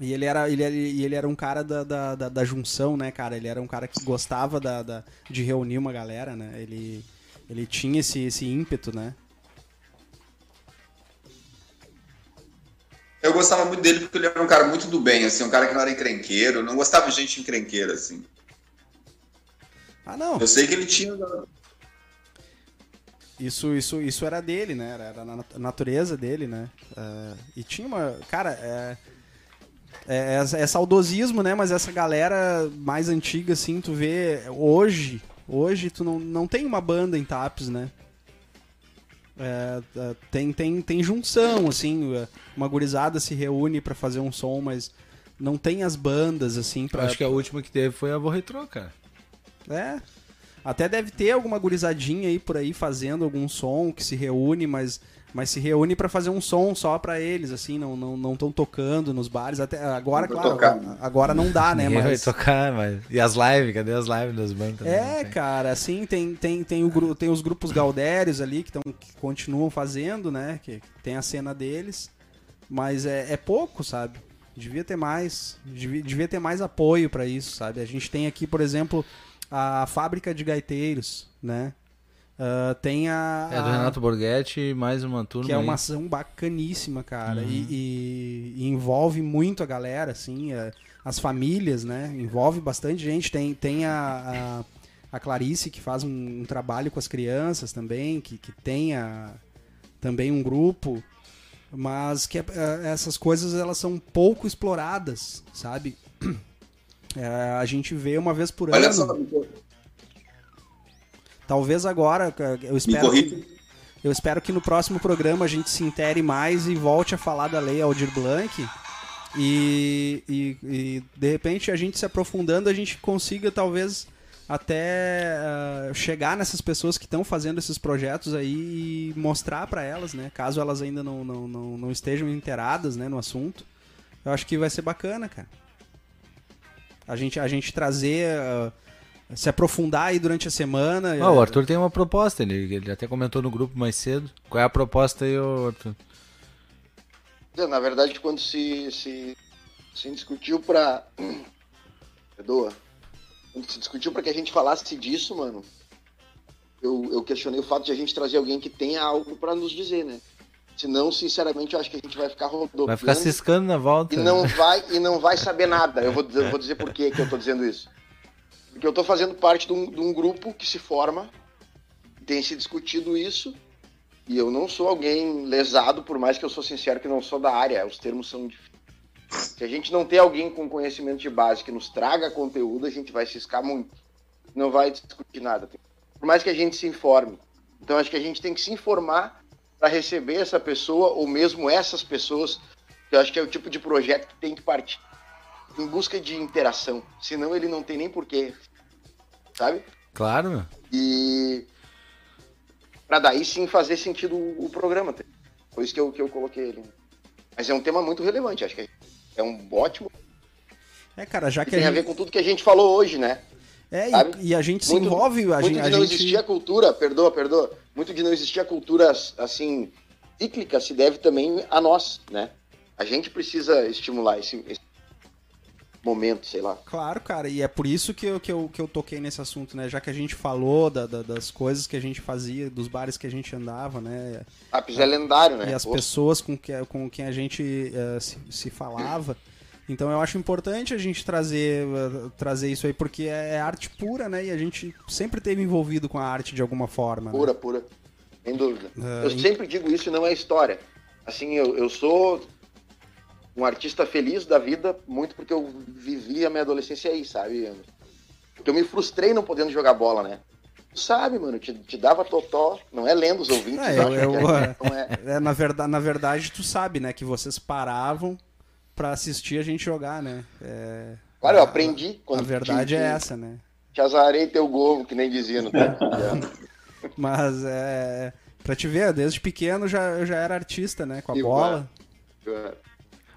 E ele era, ele, era- e ele era um cara da, da, da, da junção, né, cara? Ele era um cara que gostava da, da- de reunir uma galera, né? Ele, ele tinha esse, esse ímpeto, né? Eu gostava muito dele porque ele era um cara muito do bem, assim, um cara que não era encrenqueiro, não gostava de gente encrenqueira, assim. Ah, não. Eu sei que ele tinha. Isso, isso, isso era dele, né? Era, era na nat- natureza dele, né? Ah, e tinha uma. Cara, é, é, é- é saudosismo, né? Mas essa galera mais antiga, assim, tu vê hoje. Hoje tu não, não tem uma banda em Tapes, né? É, é, tem, tem, tem junção, assim, é, uma gurizada se reúne pra fazer um som, mas não tem as bandas, assim, pra, Acho que a última que teve foi a Vorretrô, cara. é. Até deve ter alguma gurizadinha aí por aí fazendo algum som que se reúne, mas, mas se reúne pra fazer um som só pra eles, assim, não não não estão tocando nos bares. Até agora, claro, tocar. agora não dá, né? Ninguém Mas vai tocar, mas. E as lives? Cadê as lives das bandas? é, cara, assim, tem, tem, tem, o, tem os grupos gaudérios ali que, tão, que continuam fazendo, né? Que tem a cena deles, mas é, é pouco, sabe? Devia ter mais, devia, devia ter mais apoio pra isso, sabe? A gente tem aqui, por exemplo, a fábrica de gaiteiros, né? Uh, tem a, É do a- Renato Borghetti mais uma turma. que é uma aí. ação bacaníssima, cara. Uhum. E, e- e envolve muito a galera, assim, é, as famílias, né? Envolve bastante gente. Tem, tem a, a, a Clarice, que faz um, um trabalho com as crianças também, que, que tem a- também um grupo. Mas que é- é, essas coisas elas são pouco exploradas, sabe? É, a gente vê uma vez por Olha ano. só, me cor- Talvez agora, eu espero que, eu espero que no próximo programa a gente se intere mais e volte a falar da lei Aldir Blanc. E, e, e, de repente a gente se aprofundando, a gente consiga talvez até ah, chegar nessas pessoas que estão fazendo esses projetos aí e mostrar para elas, né? Caso elas ainda não, não, não, não estejam inteiradas né, no assunto. Eu acho que vai ser bacana, cara. A gente, a gente trazer, ah, se aprofundar aí durante a semana. Ah, o Arthur tem uma proposta, ele, ele até comentou no grupo mais cedo. Qual é a proposta aí, Arthur? É, Na verdade, quando se, se, se discutiu pra. Perdoa. Quando se discutiu pra que a gente falasse disso, mano, eu, eu questionei o fato de a gente trazer alguém que tenha algo pra nos dizer, né? Senão, sinceramente, eu acho que a gente vai ficar rodando. Vai ficar ciscando na volta. E não vai, e não vai saber nada. Eu vou, dizer- eu vou dizer por que que eu tô dizendo isso. Porque eu tô fazendo parte de um, de um grupo que se forma, tem se discutido isso, e eu não sou alguém lesado, por mais que eu sou sincero que não sou da área, os termos são difíceis. Se a gente não ter alguém com conhecimento de base que nos traga conteúdo, a gente vai ciscar muito. Não vai discutir nada. Por mais que a gente se informe. Então acho que a gente tem que se informar para receber essa pessoa, ou mesmo essas pessoas, eu acho que é o tipo de projeto que tem que partir em busca de interação. Senão ele não tem nem porquê. Sabe? Claro, meu. E para daí sim fazer sentido o, programa. Por isso que eu, que eu coloquei ele. Mas é um tema muito relevante, acho que é um ótimo. É, cara, já Que que tem a a ver gente. com tudo que a gente falou hoje, né? É, e, e a gente se Muito- envolve, a muito gente. de não gente- existir a cultura, perdoa, perdoa. Muito de não existir a cultura assim cíclica se deve também a nós, né? A gente precisa estimular esse, esse momento, sei lá. Claro, cara, e é por isso que eu, que, eu, que eu toquei nesse assunto, né? Já que a gente falou da- da- das coisas que a gente fazia, dos bares que a gente andava, né? Lápis é lendário, né? e as Pô, pessoas com, que, com quem a gente eh, se, se falava. Então eu acho importante a gente trazer, eh, trazer isso aí, porque é arte pura, né? E a gente sempre teve envolvido com a arte de alguma forma. né? Pura, pura. Sem dúvida. É, eu em- sempre digo isso e não é história. Assim, eu, eu sou um artista feliz da vida, muito porque eu vivi a minha adolescência aí, sabe? Porque eu me frustrei não podendo jogar bola, né? Tu sabe, mano, te, te dava totó, não é lendo os ouvintes, É, acham eu- que eu- é, não é. É, na, verdade, na verdade, tu sabe, né? Que vocês paravam pra assistir a gente jogar, né? É, Claro, eu aprendi. a Quando verdade te, é essa, né? Te azarei teu gol, que nem dizia no tempo. Mas é. Pra te ver, desde pequeno já, eu já era artista, né? Com a bola.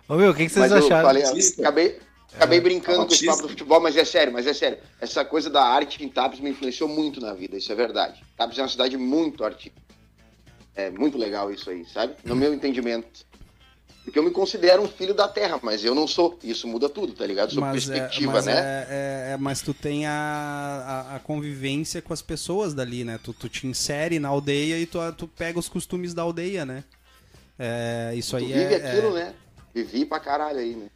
Ô, meu, o que, que vocês Mas eu acharam? falei, acabei, acabei brincando com esse Autista? papo do futebol, mas é sério, mas é sério. Essa coisa da arte em Tapes me influenciou muito na vida, isso é verdade. Tapes é uma cidade muito artística. É muito legal isso aí, sabe? No meu entendimento. Porque eu me considero um filho da terra, mas eu não sou. Isso muda tudo, tá ligado? Mas, é, perspectiva, mas, né? é- é- é- mas tu tem a, a, a convivência com as pessoas dali, né? Tu, tu te insere na aldeia e tu, tu pega os costumes da aldeia, né? É, isso Tu aí vive é, aquilo, é- né? Vivi pra caralho aí, né?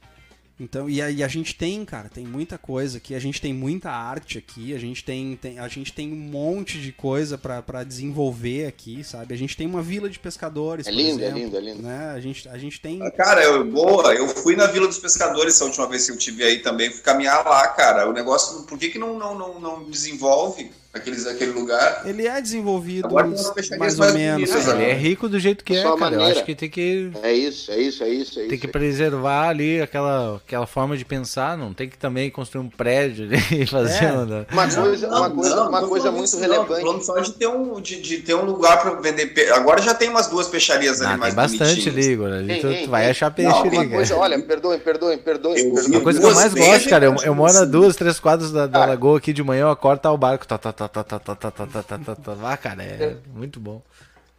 Então, e a, e a gente tem, cara, tem muita coisa aqui, a gente tem muita arte aqui, a gente tem, tem- a gente tem um monte de coisa pra pra desenvolver aqui, sabe? A gente tem uma vila de pescadores, É por lindo, é exemplo, lindo, é lindo. Né? A gente, a gente tem Cara, eu, boa, eu fui na Vila dos Pescadores essa última vez que eu tive aí também, fui caminhar lá, cara. O negócio, por que, que não, não, não, não desenvolve aqueles, aquele lugar? Ele é desenvolvido Agora fechadinhas mais ou mais menos. bonitas, Ele é rico do jeito que é, cara. Eu maneira. acho que tem que É isso, é isso, é isso, é tem isso. que preservar ali aquela, aquela forma de pensar, não tem que também construir um prédio ali e fazer É. uma- Uma coisa, Não, uma coisa, não, uma não coisa muito isso, não, relevante. falando só de ter um, de, de ter um lugar para vender peixe. Agora já tem umas duas peixarias ali Ah, mais tem bastante ali, Igor. Ali tu, tu vai achar peixe Não, ali, Uma coisa, olha, perdoem, perdoem, perdoem, Eu perdoem. A coisa que eu mais gosto, cara, eu, eu moro a assim. duas, três quadras da, da lagoa aqui de manhã, eu acordo tá o barco. Tá, tá, ah, cara, é muito bom.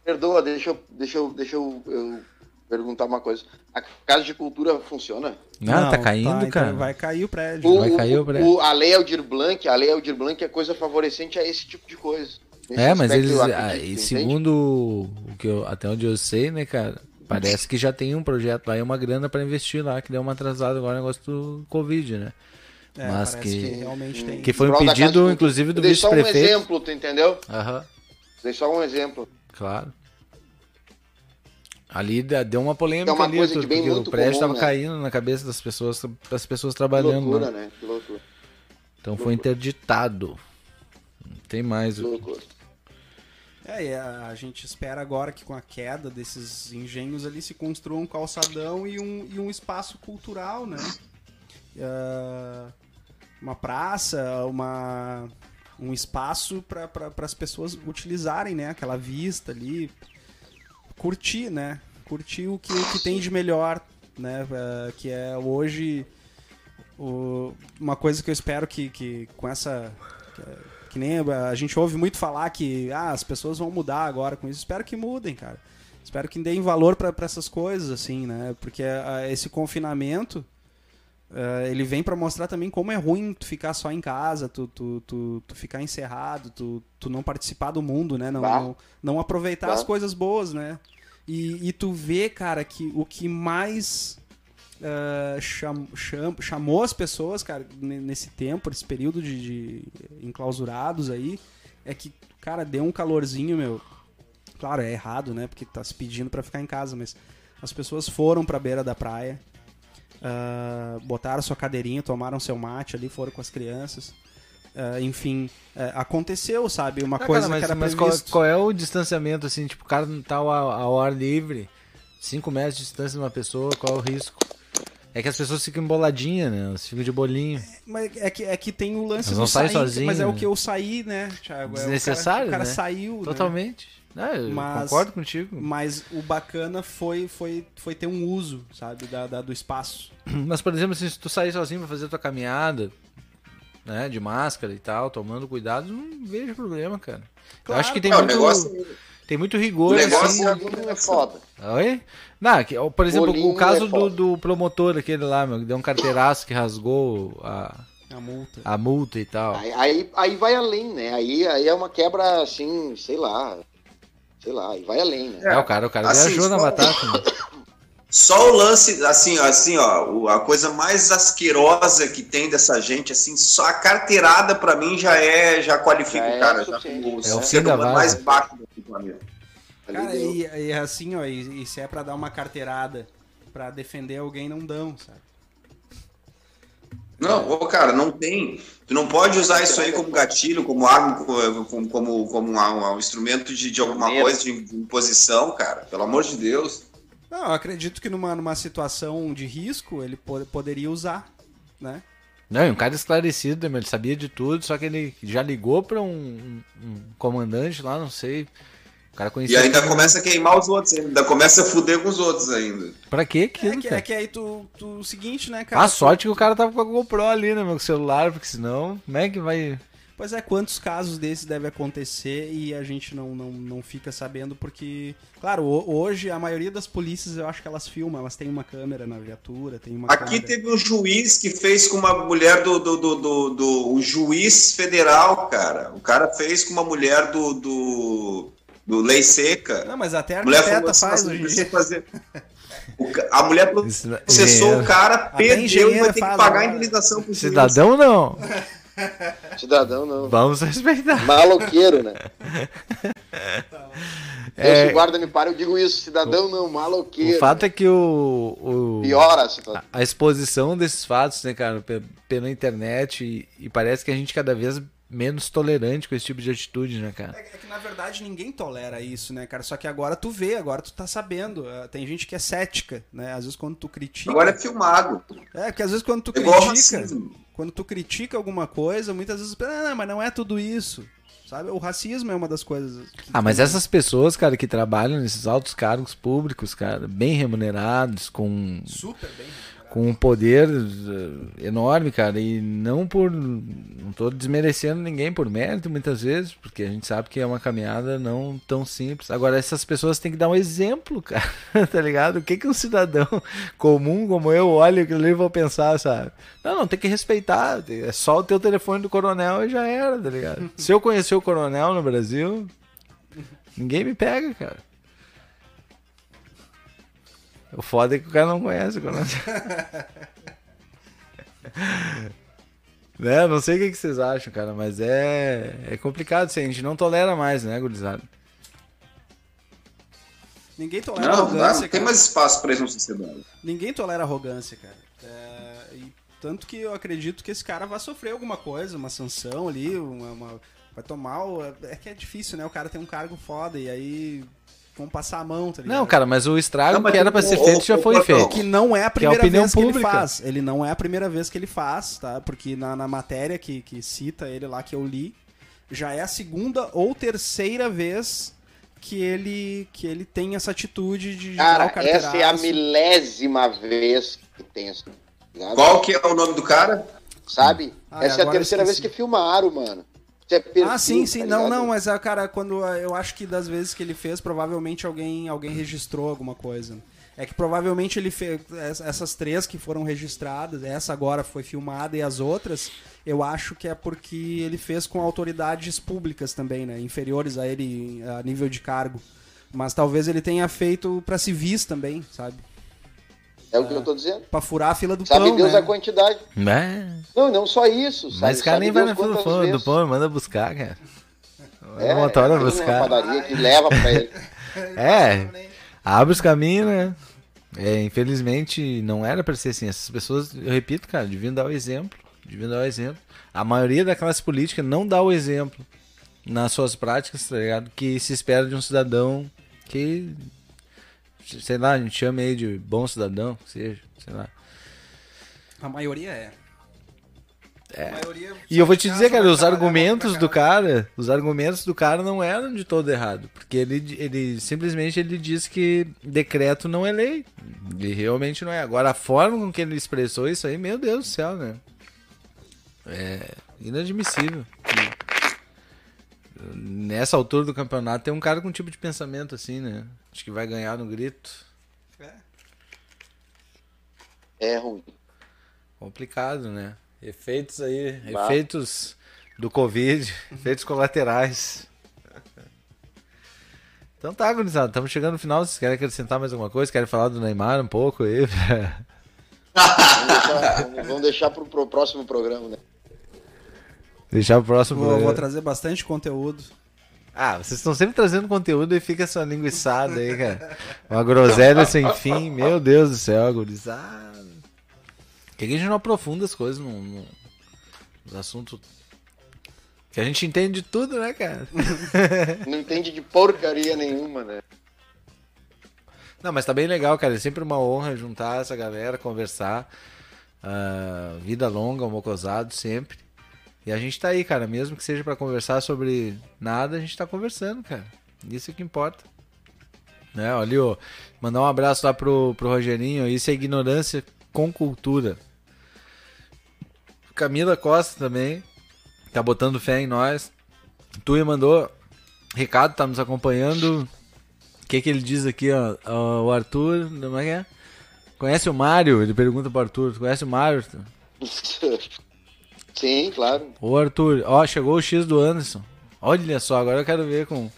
Perdoa, deixa eu, deixa eu, deixa eu, eu perguntar uma coisa. A Casa de Cultura funciona? Não, não tá caindo, tá, cara. Então vai cair o prédio. O, vai cair o, prédio. O, a Lei Aldir Blanc, a Lei Aldir Blanc é coisa favorecente a esse tipo de coisa. É, mas eles, acredito, segundo o que eu, até onde eu sei, né, cara, parece que já tem um projeto lá e uma grana para investir lá, que deu uma atrasada agora o negócio do Covid, né? É, Mas parece que- realmente tem. Que foi um Casa pedido, Cultura. inclusive, do Eu dei só um vice-prefeito. exemplo, tu entendeu? Aham, Dei só um exemplo. claro. Ali deu uma polêmica É uma ali, coisa tudo, que porque o prédio comum, tava né? caindo na cabeça das pessoas, das pessoas Que trabalhando loucura, né? Que loucura. Então foi interditado. Não tem mais. Que o- loucura. É, e a, a gente espera agora que com a queda desses engenhos ali se construa um calçadão e um, e um espaço cultural, né? Ah, uma praça, uma, um espaço para pra, as pessoas utilizarem, né? Aquela vista ali, curtir, né? Curtir o que, que tem de melhor, né? Ah, que é hoje o- uma coisa que eu espero que, que com essa que- que nem a gente ouve muito falar que ah, as pessoas vão mudar agora com isso. Espero que mudem, cara. Espero que deem valor pra essas coisas, assim, né? Porque ah, esse confinamento ah, ele vem pra mostrar também como é ruim tu ficar só em casa, tu, tu, tu, tu ficar encerrado, tu, tu não participar do mundo, né? Não, Bah. não, não aproveitar Bah. as coisas boas, né? E, e tu vê, cara, que o que mais ah, cham- cham- chamou as pessoas, cara, ne- nesse tempo, nesse período de, de enclausurados aí, é que, cara, deu um calorzinho, meu. Claro, é errado, né? Porque tá se pedindo pra ficar em casa, mas as pessoas foram pra beira da praia, ah, botaram sua cadeirinha, tomaram seu mate ali, foram com as crianças. Ah, enfim, eh, aconteceu, sabe? Uma Ah, coisa cara, mas, que era mas qual, previsto. qual é o distanciamento, assim, tipo, o cara não tá ao, ao ar livre, 5 metros de distância de uma pessoa, qual é o risco? É que as pessoas ficam emboladinhas, né? Elas ficam de bolinho. Mas é que, é que tem o lance Mas não do sai sair, sozinho, Mas é o né? que eu saí, né, Thiago? É, Desnecessário, o cara, o cara né? saiu, né? Ah, eu Mas- concordo contigo. Mas o bacana foi, foi, foi ter um uso, sabe, da, da- do espaço. Mas, por exemplo, assim, se tu sair sozinho pra fazer tua caminhada, né, de máscara e tal, tomando cuidado, não vejo problema, cara. eu acho que tem Não, o muito, negócio, tem muito o rigor, negócio assim. é foda. Oi? Não, por exemplo, Bolinho o caso é do, do promotor, aquele lá, meu, que deu um carteiraço que rasgou a, A multa. a multa e tal. Aí, aí, aí vai além, né? Aí, aí é uma quebra assim, sei lá. Sei lá, aí vai além, né? É, o cara, o cara Assim, viajou na só- batata. né? Só o lance, assim, ó, assim, ó, a coisa mais asquerosa que tem dessa gente, assim, só a carteirada pra mim já é, já qualifica Já é o cara, já suficiente. como o É o ser humano mais baixo do planeta. Cara, e, e assim, ó, e, e se é pra dar uma carteirada pra defender alguém, não dão, sabe? Não, ô, cara, não tem. Tu não pode usar isso aí como gatilho, como arma, como, como, como um, um instrumento de, de alguma coisa, de, imposição, cara. Pelo amor de Deus. Não, eu acredito que numa, numa situação de risco ele po- poderia usar, né? Não, e um cara esclarecido, ele sabia de tudo, só que ele já ligou pra um, um comandante lá, não sei. O cara E conhecia. ainda tudo. começa a queimar os outros, ainda começa a fuder com os outros ainda. Pra quê É que, cara? é que aí tu, tu. O seguinte, né, cara? A sorte que o cara tava com a GoPro ali, né, meu, celular, porque senão, como é que vai. Pois é, quantos casos desses devem acontecer e a gente não, não, não fica sabendo porque, claro, ho- hoje a maioria das polícias eu acho que elas filmam, elas têm uma câmera na viatura, tem uma Aqui câmera. teve um juiz que fez com uma mulher do, do, do, do, do- o juiz federal, cara. O cara fez com uma mulher do, do, do Lei Seca. Não, mas até a A mulher arquiteta assim, faz "Nossa, hoje em precisa dia. fazer. O a mulher processou o cara, perdeu e vai ter que pagar a indenização pro. Cidadão não. Cidadão não. Vamos respeitar. Maloqueiro, né? É. Eu, se o guarda me para, eu digo isso. Cidadão não, O maloqueiro. fato é que o. o Piora a situação. a, a exposição desses fatos, né, cara, pe- pela internet, e, e parece que a gente cada vez menos tolerante com esse tipo de atitude, né, cara? É que na verdade ninguém tolera isso, né, cara? Só que agora tu vê, agora tu tá sabendo. Ah, Tem gente que é cética, né? Às vezes quando tu critica. Agora é filmado. É, porque às vezes quando tu É critica. racismo. Quando tu critica alguma coisa, muitas vezes. Ah, não, mas não é tudo isso. Sabe? O racismo é uma das coisas. Ah, mas essas pessoas, cara, que trabalham nesses altos cargos públicos, cara, bem remunerados, com, Super bem. Com um poder eh, enorme, cara, e não por. Não tô desmerecendo ninguém por mérito, muitas vezes, porque a gente sabe que é uma caminhada não tão simples. Agora, essas pessoas têm que dar um exemplo, cara, tá ligado? O que, que um cidadão comum como eu olha aquilo ali e vou pensar, sabe? Não, não, tem que respeitar, é só o teu telefone do coronel e já era, tá ligado? Se eu conhecer o coronel no Brasil, ninguém me pega, cara. O foda é que o cara não conhece o né? Não sei o que, que vocês acham, cara, mas é, é complicado isso aí. A gente não tolera mais, né, gurizada? Ninguém tolera Não, não, arrogância, tem cara. mais espaço pra isso na sociedade. Ninguém tolera arrogância, cara. É, e tanto que eu acredito que esse cara vai sofrer alguma coisa, uma sanção ali, uma, uma- vai tomar. o- É que é difícil, né? O cara tem um cargo foda e aí vão passar a mão, tá ligado? Não, cara, mas o estrago Não, mas que era pra ser feito já foi feito. Que não é a Que é a primeira vez que pública. ele faz. Ele não é a primeira vez que ele faz, tá? Porque na, na matéria que, que cita ele lá que eu li, já é a segunda ou terceira vez que ele, que ele tem essa atitude de jogar Cara, essa é a milésima vez que tem essa. Qual que é o nome do cara? Sabe? Ah, essa é a terceira vez que filmaram, mano. É perfil, Ah, sim, sim. tá não, não, mas ah, cara, quando ah, eu acho que das vezes que ele fez, provavelmente alguém, alguém registrou alguma coisa. É que provavelmente ele fez essas três que foram registradas, essa agora foi filmada e as outras, eu acho que é porque ele fez com autoridades públicas também, né? Inferiores a ele a nível de cargo. Mas talvez ele tenha feito pra civis também, sabe? É o que eu tô dizendo. Pra furar a fila do Sabe pão, Deus né? a quantidade. Né? Não, não só isso. Sabe, Mas o cara sabe nem vai na fila do pão, do pão, manda buscar, cara. É, É, motora tem uma buscar. padaria que leva pra ele. É, abre os caminhos, né? É, infelizmente, não era pra ser assim. Essas pessoas, eu repito, cara, deviam dar o exemplo. Deviam dar o exemplo. A maioria da classe política não dá o exemplo nas suas práticas, tá ligado? Que se espera de um cidadão que, sei lá, a gente chama aí de bom cidadão, que seja, sei lá. A maioria é. É. Maioria E eu vou te dizer, cara, os argumentos do cara, os argumentos do cara não eram de todo errado, porque ele, ele simplesmente ele diz que decreto não é lei, e realmente não é. Agora a forma com que ele expressou isso aí, meu Deus do céu, né? É inadmissível. Nessa altura do campeonato tem um cara com um tipo de pensamento assim, né? Acho que vai ganhar no grito. É ruim. Complicado, né? Efeitos aí, Bah. efeitos do Covid, efeitos colaterais. Então tá, gurizada, estamos chegando no final. Vocês querem acrescentar mais alguma coisa? Querem falar do Neymar um pouco aí? Vamos deixar, vamos deixar pro, pro próximo programa, né? Deixar o próximo. Vou, vou programa. trazer bastante conteúdo. Ah, vocês estão sempre trazendo conteúdo e fica essa linguiçada aí, cara. Uma groselha sem fim. Meu Deus do céu, gurizada. Por que a gente não aprofunda as coisas num, num- nos assuntos que a gente entende de tudo, né, cara? Não entende de porcaria nenhuma, né? Não, mas tá bem legal, cara. É sempre uma honra juntar essa galera, conversar. Ah, vida longa, mocosado, sempre. E a gente tá aí, cara. Mesmo que seja pra conversar sobre nada, a gente tá conversando, cara. Isso é que importa. Né? Ali, ó. Mandar um abraço lá pro, pro Rogerinho. Isso é ignorância com cultura. Camila Costa também. Tá botando fé em nós. Tuia mandou recado, tá nos acompanhando. O que, que ele diz aqui, ó? Ó, O Arthur, como é que é? Conhece o Mário? Ele pergunta pro Arthur. Conhece o Mário? Sim, claro. Ô Arthur, ó, chegou o X do Anderson. Olha só, agora eu quero ver com,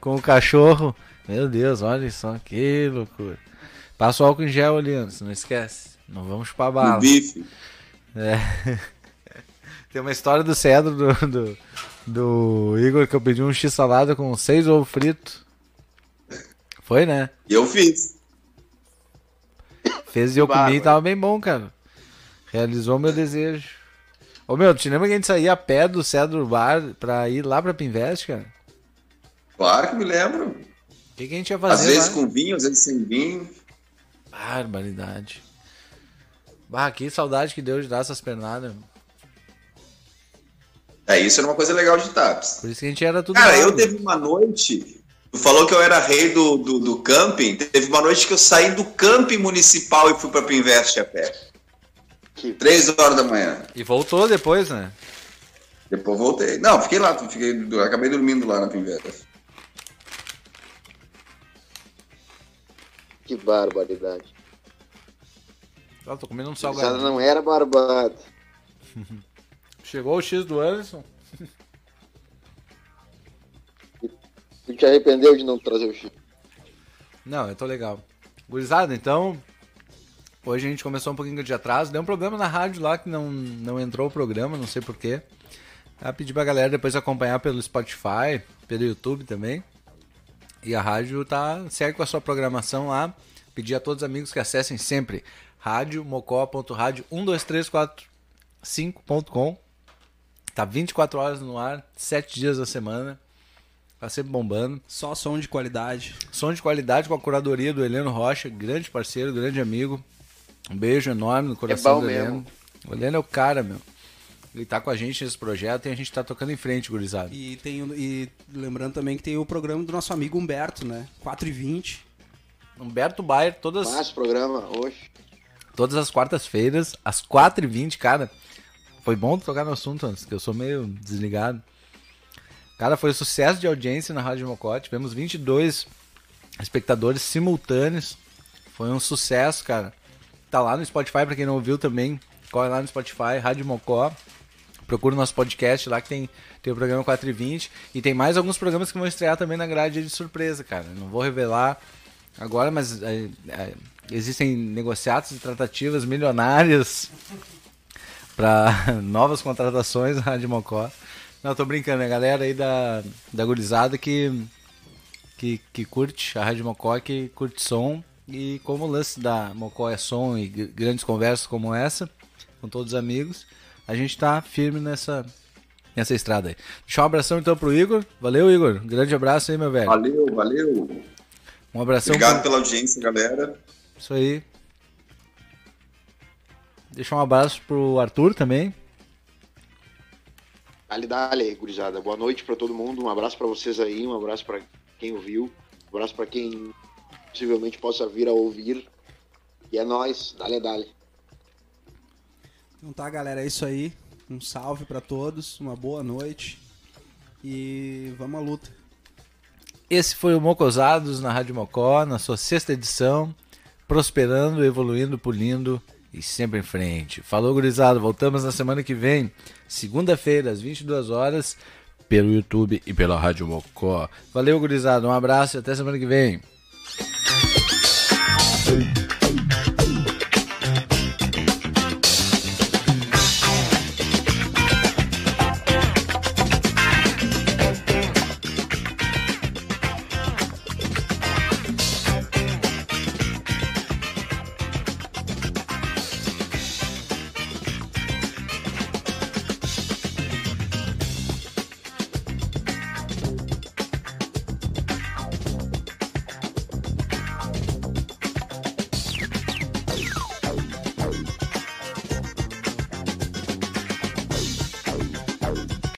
com o cachorro. Meu Deus, olha só, que loucura. Passa o álcool em gel ali, Anderson, não esquece. Não vamos chupar O bala. bife. É. Tem uma história do Cedro do, do, do Igor que eu pedi um X salada com seis ovos fritos. Foi, né? E eu fiz. Fez e eu comi e tava bem bom, cara. Realizou meu desejo. Ô meu, te lembra que a gente saía a pé do Cedro Bar pra ir lá pra Pinvest, cara? Claro que me lembro. O que, que a gente ia Às fazer vezes lá? com vinho, às vezes sem vinho. Barbaridade. Bah, que saudade que deu de dar essas pernadas. É, isso era uma coisa legal de TAPS. Por isso que a gente era tudo Cara, eu magro. teve uma noite. Tu falou que eu era rei do, do, do camping. Teve uma noite que eu saí do camping municipal e fui pra Pinvest a pé. Que... Três horas da manhã. E voltou depois, né? Depois voltei. Não, fiquei lá, fiquei, acabei dormindo lá na Pinveira. Que barbaridade. Ah, tô comendo um salgado. não era barbado. Chegou o X do Anderson. Tu te arrependeu de não trazer o Chico. Não, eu tô legal. Gurizada, então. Hoje a gente começou um pouquinho de atraso. Deu um problema na rádio lá que não, não entrou o programa, não sei porquê. Ah, pedi pra galera depois acompanhar pelo Spotify, pelo YouTube também. E a rádio tá segue com a sua programação lá. Pedir a todos os amigos que acessem sempre radiomocó.rádio12345.com. Tá 24 horas no ar, 7 dias da semana. Tá sempre bombando. Só som de qualidade. Som de qualidade com a curadoria do Heleno Rocha, grande parceiro, grande amigo. Um beijo enorme no coração bom do mesmo. Heleno. O Heleno é o cara, meu. Ele tá com a gente nesse projeto e a gente tá tocando em frente, gurizada. E, tem, e lembrando também que tem o programa do nosso amigo Humberto, né? 4 e 20 Humberto Bayer, todas, Mas programa hoje. todas as quartas-feiras, às 4h20, cara. Foi bom tocar no assunto antes, que eu sou meio desligado. Cara, foi sucesso de audiência na Rádio Mocó. Tivemos 22 espectadores simultâneos. Foi um sucesso, cara. Tá lá no Spotify, pra quem não ouviu também. Corre lá no Spotify, Rádio Mocó. Procura o nosso podcast lá que tem, tem o programa 420. E tem mais alguns programas que vão estrear também na grade de surpresa, cara. Não vou revelar agora, mas é, é, existem negociatos e tratativas milionárias para novas contratações na Rádio Mocó. Não, tô brincando, é a galera aí da, da gurizada que, que, que curte a Rádio Mocó, que curte som. E como o lance da Mocó é som e gr- grandes conversas como essa, com todos os amigos, a gente tá firme nessa, nessa estrada aí. Deixa um abração então pro Igor. Valeu, Igor. Grande abraço aí, meu velho. Valeu, valeu. Um abração Obrigado pro- pela audiência, galera. Isso aí. Deixa um abraço pro Arthur também. Dale, dale, gurizada. Boa noite pra todo mundo. Um abraço pra vocês aí, um abraço pra quem ouviu, um abraço pra quem possivelmente possa vir a ouvir. E é nóis. Dale, dale. Então tá, galera, é isso aí. Um salve pra todos, uma boa noite. E vamos à luta. Esse foi o Mocosados na Rádio Mocó, na sua sexta edição. Prosperando, evoluindo, pulindo e sempre em frente. Falou, gurizada. Voltamos na semana que vem, segunda-feira, às 22 horas, pelo YouTube e pela Rádio Mocó. Valeu, gurizada. Um abraço e até semana que vem.